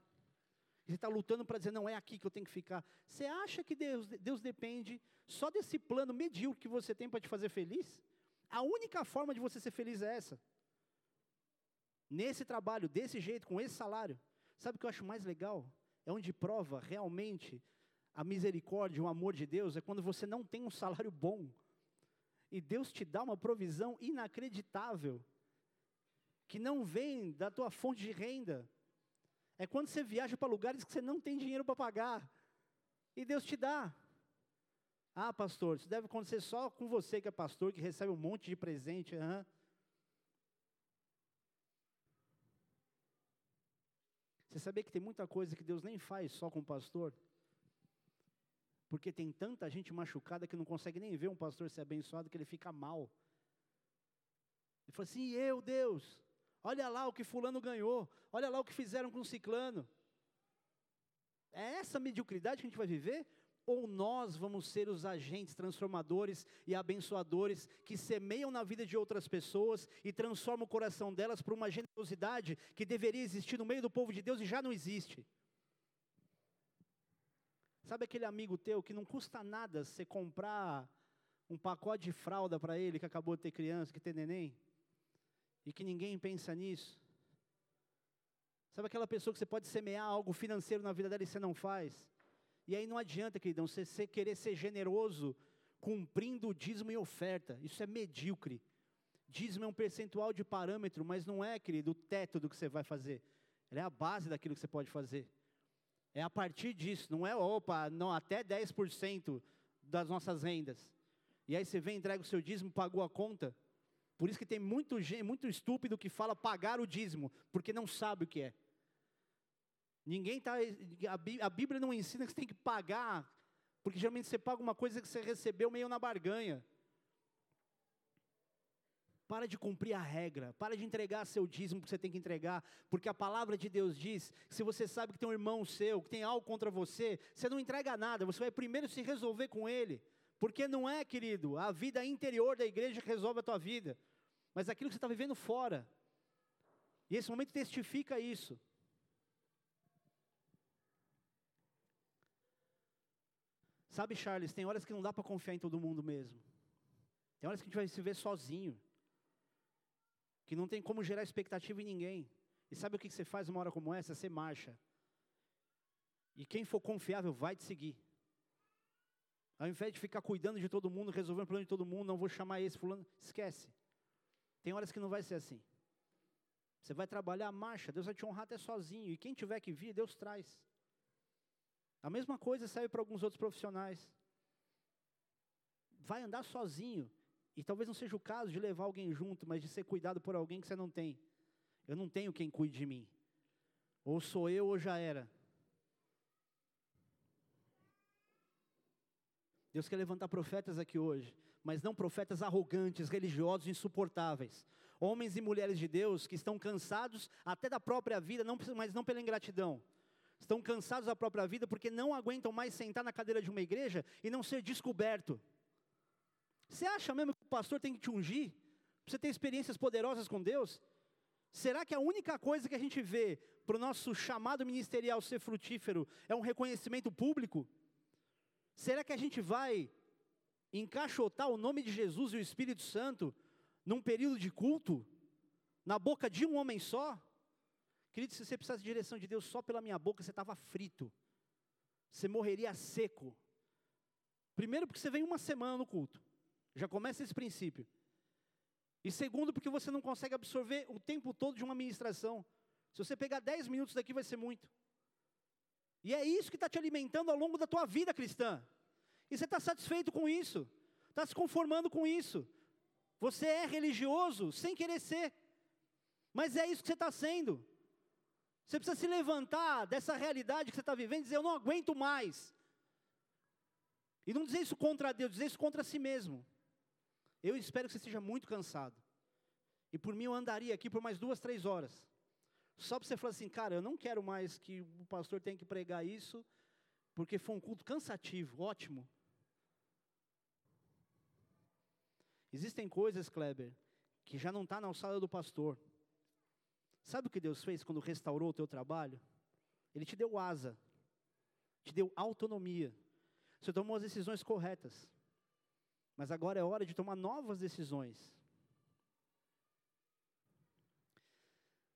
Você está lutando para dizer, não é aqui que eu tenho que ficar. Você acha que Deus, Deus depende só desse plano medíocre que você tem para te fazer feliz? A única forma de você ser feliz é essa. Nesse trabalho, desse jeito, com esse salário. Sabe o que eu acho mais legal? É onde prova realmente A misericórdia, o amor de Deus é quando você não tem um salário bom e Deus te dá uma provisão inacreditável que não vem da tua fonte de renda. É quando você viaja para lugares que você não tem dinheiro para pagar e Deus te dá. Ah, pastor, isso deve acontecer só com você que é pastor, que recebe um monte de presente. Uhum. Você sabia que tem muita coisa que Deus nem faz só com o pastor? Porque tem tanta gente machucada que não consegue nem ver um pastor ser abençoado que ele fica mal. Ele fala assim: eu, Deus, olha lá o que Fulano ganhou, olha lá o que fizeram com o Ciclano. É essa mediocridade que a gente vai viver? Ou nós vamos ser os agentes transformadores e abençoadores que semeiam na vida de outras pessoas e transformam o coração delas para uma generosidade que deveria existir no meio do povo de Deus e já não existe. Sabe aquele amigo teu que não custa nada você comprar um pacote de fralda para ele que acabou de ter criança, que tem neném? E que ninguém pensa nisso? Sabe aquela pessoa que você pode semear algo financeiro na vida dela e você não faz? E aí não adianta, queridão, você, você querer ser generoso cumprindo o dízimo e oferta. Isso é medíocre. Dízimo é um percentual de parâmetro, mas não é, querido, o teto do que você vai fazer. É a base daquilo que você pode fazer. É a partir disso, não é, opa, não, até 10% das nossas rendas. E aí você vem, entrega o seu dízimo, pagou a conta. Por isso que tem muito, muito estúpido que fala pagar o dízimo, porque não sabe o que é. Ninguém está. A Bíblia não ensina que você tem que pagar, porque geralmente você paga uma coisa que você recebeu meio na barganha. Para de cumprir a regra, para de entregar seu dízimo que você tem que entregar, porque a palavra de Deus diz que se você sabe que tem um irmão seu, que tem algo contra você, você não entrega nada, você vai primeiro se resolver com ele. Porque não é, querido, a vida interior da igreja que resolve a tua vida, mas aquilo que você está vivendo fora. E esse momento testifica isso. Sabe, Charles, tem horas que não dá para confiar em todo mundo mesmo. Tem horas que a gente vai se ver sozinho. Que não tem como gerar expectativa em ninguém. E sabe o que você faz numa hora como essa? Você marcha. E quem for confiável vai te seguir. Ao invés de ficar cuidando de todo mundo, resolvendo o problema de todo mundo, não vou chamar esse fulano, esquece. Tem horas que não vai ser assim. Você vai trabalhar, marcha, Deus vai te honrar até sozinho. E quem tiver que vir, Deus traz. A mesma coisa serve para alguns outros profissionais. Vai andar sozinho. E talvez não seja o caso de levar alguém junto, mas de ser cuidado por alguém que você não tem. Eu não tenho quem cuide de mim. Ou sou eu ou já era. Deus quer levantar profetas aqui hoje, mas não profetas arrogantes, religiosos, insuportáveis. Homens e mulheres de Deus que estão cansados até da própria vida, não, mas não pela ingratidão estão cansados da própria vida porque não aguentam mais sentar na cadeira de uma igreja e não ser descoberto. Você acha mesmo que o pastor tem que te ungir? Para você ter experiências poderosas com Deus? Será que a única coisa que a gente vê para o nosso chamado ministerial ser frutífero é um reconhecimento público? Será que a gente vai encaixotar o nome de Jesus e o Espírito Santo num período de culto? Na boca de um homem só? Querido, se você precisasse de direção de Deus só pela minha boca, você estava frito. Você morreria seco. Primeiro, porque você vem uma semana no culto. Já começa esse princípio. E segundo, porque você não consegue absorver o tempo todo de uma ministração. Se você pegar 10 minutos daqui, vai ser muito. E é isso que está te alimentando ao longo da tua vida cristã. E você está satisfeito com isso. Está se conformando com isso. Você é religioso sem querer ser. Mas é isso que você está sendo. Você precisa se levantar dessa realidade que você está vivendo e dizer: Eu não aguento mais. E não dizer isso contra Deus, dizer isso contra si mesmo. Eu espero que você esteja muito cansado. E por mim eu andaria aqui por mais duas, três horas. Só para você falar assim, cara, eu não quero mais que o pastor tenha que pregar isso, porque foi um culto cansativo, ótimo. Existem coisas, Kleber, que já não está na alçada do pastor. Sabe o que Deus fez quando restaurou o teu trabalho? Ele te deu asa, te deu autonomia. Você tomou as decisões corretas. Mas agora é hora de tomar novas decisões.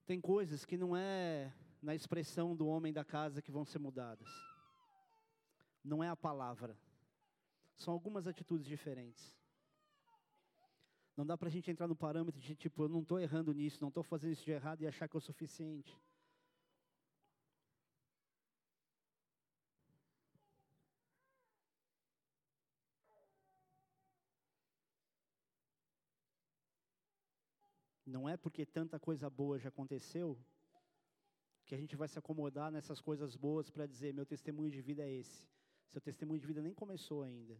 Tem coisas que não é na expressão do homem da casa que vão ser mudadas. não é a palavra. São algumas atitudes diferentes. Não dá para a gente entrar no parâmetro de tipo, eu não estou errando nisso, não estou fazendo isso de errado e achar que é o suficiente. Não é porque tanta coisa boa já aconteceu que a gente vai se acomodar nessas coisas boas para dizer: meu testemunho de vida é esse. Seu testemunho de vida nem começou ainda.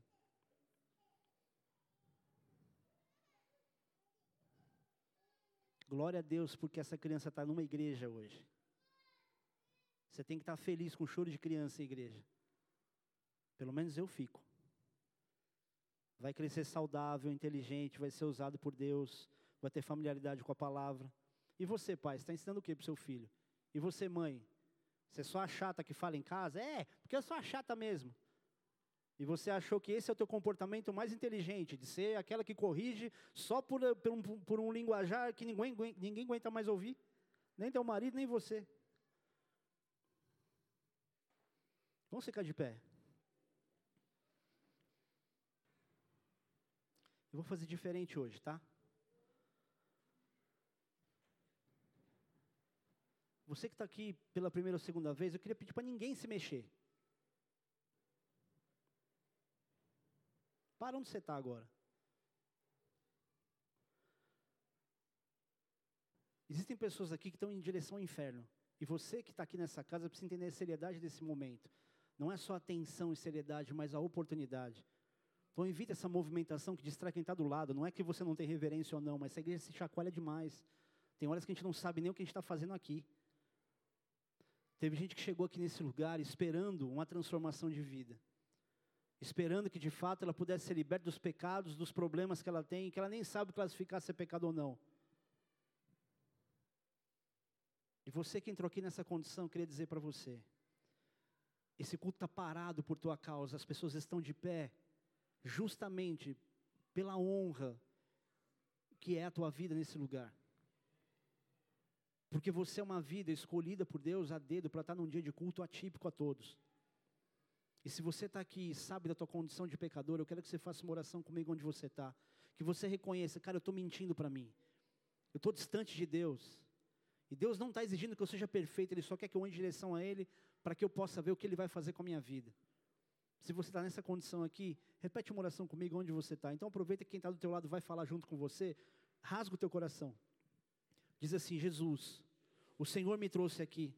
Glória a Deus porque essa criança está numa igreja hoje. Você tem que estar tá feliz com choro de criança em igreja. Pelo menos eu fico. Vai crescer saudável, inteligente, vai ser usado por Deus, vai ter familiaridade com a palavra. E você, pai, está ensinando o que para o seu filho? E você, mãe? Você é só a chata que fala em casa? É, porque eu sou a chata mesmo. E você achou que esse é o teu comportamento mais inteligente, de ser aquela que corrige só por, por, um, por um linguajar que ninguém, ninguém aguenta mais ouvir? Nem teu marido, nem você. Vamos ficar de pé. Eu vou fazer diferente hoje, tá? Você que está aqui pela primeira ou segunda vez, eu queria pedir para ninguém se mexer. Para onde você está agora? Existem pessoas aqui que estão em direção ao inferno. E você que está aqui nessa casa precisa entender a seriedade desse momento. Não é só atenção e seriedade, mas a oportunidade. Então evita essa movimentação que distrai quem está do lado. Não é que você não tem reverência ou não, mas essa igreja se chacoalha demais. Tem horas que a gente não sabe nem o que a gente está fazendo aqui. Teve gente que chegou aqui nesse lugar esperando uma transformação de vida. Esperando que de fato ela pudesse ser liberta dos pecados, dos problemas que ela tem, que ela nem sabe classificar se é pecado ou não. E você que entrou aqui nessa condição, queria dizer para você: esse culto está parado por tua causa, as pessoas estão de pé, justamente pela honra que é a tua vida nesse lugar. Porque você é uma vida escolhida por Deus a dedo para estar num dia de culto atípico a todos. E se você está aqui e sabe da tua condição de pecador, eu quero que você faça uma oração comigo onde você está. Que você reconheça, cara, eu estou mentindo para mim. Eu estou distante de Deus. E Deus não está exigindo que eu seja perfeito, Ele só quer que eu ande em direção a Ele para que eu possa ver o que Ele vai fazer com a minha vida. Se você está nessa condição aqui, repete uma oração comigo onde você está. Então aproveita que quem está do teu lado vai falar junto com você. Rasga o teu coração. Diz assim: Jesus, o Senhor me trouxe aqui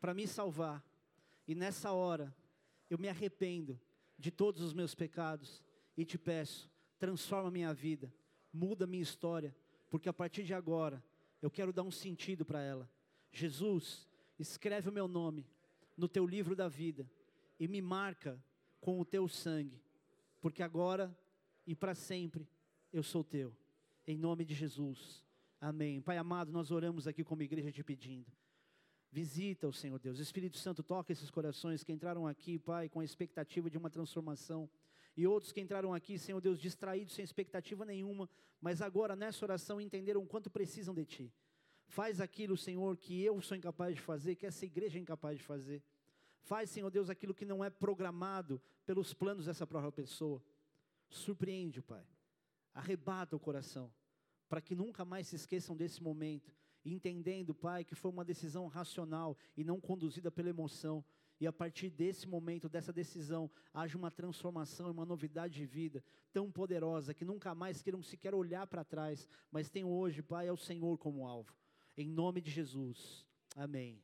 para me salvar, e nessa hora eu me arrependo de todos os meus pecados e te peço, transforma minha vida, muda minha história, porque a partir de agora eu quero dar um sentido para ela. Jesus, escreve o meu nome no teu livro da vida e me marca com o teu sangue, porque agora e para sempre eu sou teu. Em nome de Jesus. Amém. Pai amado, nós oramos aqui como igreja te pedindo. Visita o Senhor Deus. Espírito Santo, toca esses corações que entraram aqui, Pai, com a expectativa de uma transformação. E outros que entraram aqui, Senhor Deus, distraídos, sem expectativa nenhuma, mas agora nessa oração entenderam o quanto precisam de Ti. Faz aquilo, Senhor, que eu sou incapaz de fazer, que essa igreja é incapaz de fazer. Faz, Senhor Deus, aquilo que não é programado pelos planos dessa própria pessoa. Surpreende, Pai. Arrebata o coração para que nunca mais se esqueçam desse momento, entendendo, Pai, que foi uma decisão racional e não conduzida pela emoção. E a partir desse momento, dessa decisão, haja uma transformação e uma novidade de vida tão poderosa que nunca mais queiram sequer olhar para trás, mas tenham hoje, Pai, é o Senhor como alvo. Em nome de Jesus. Amém.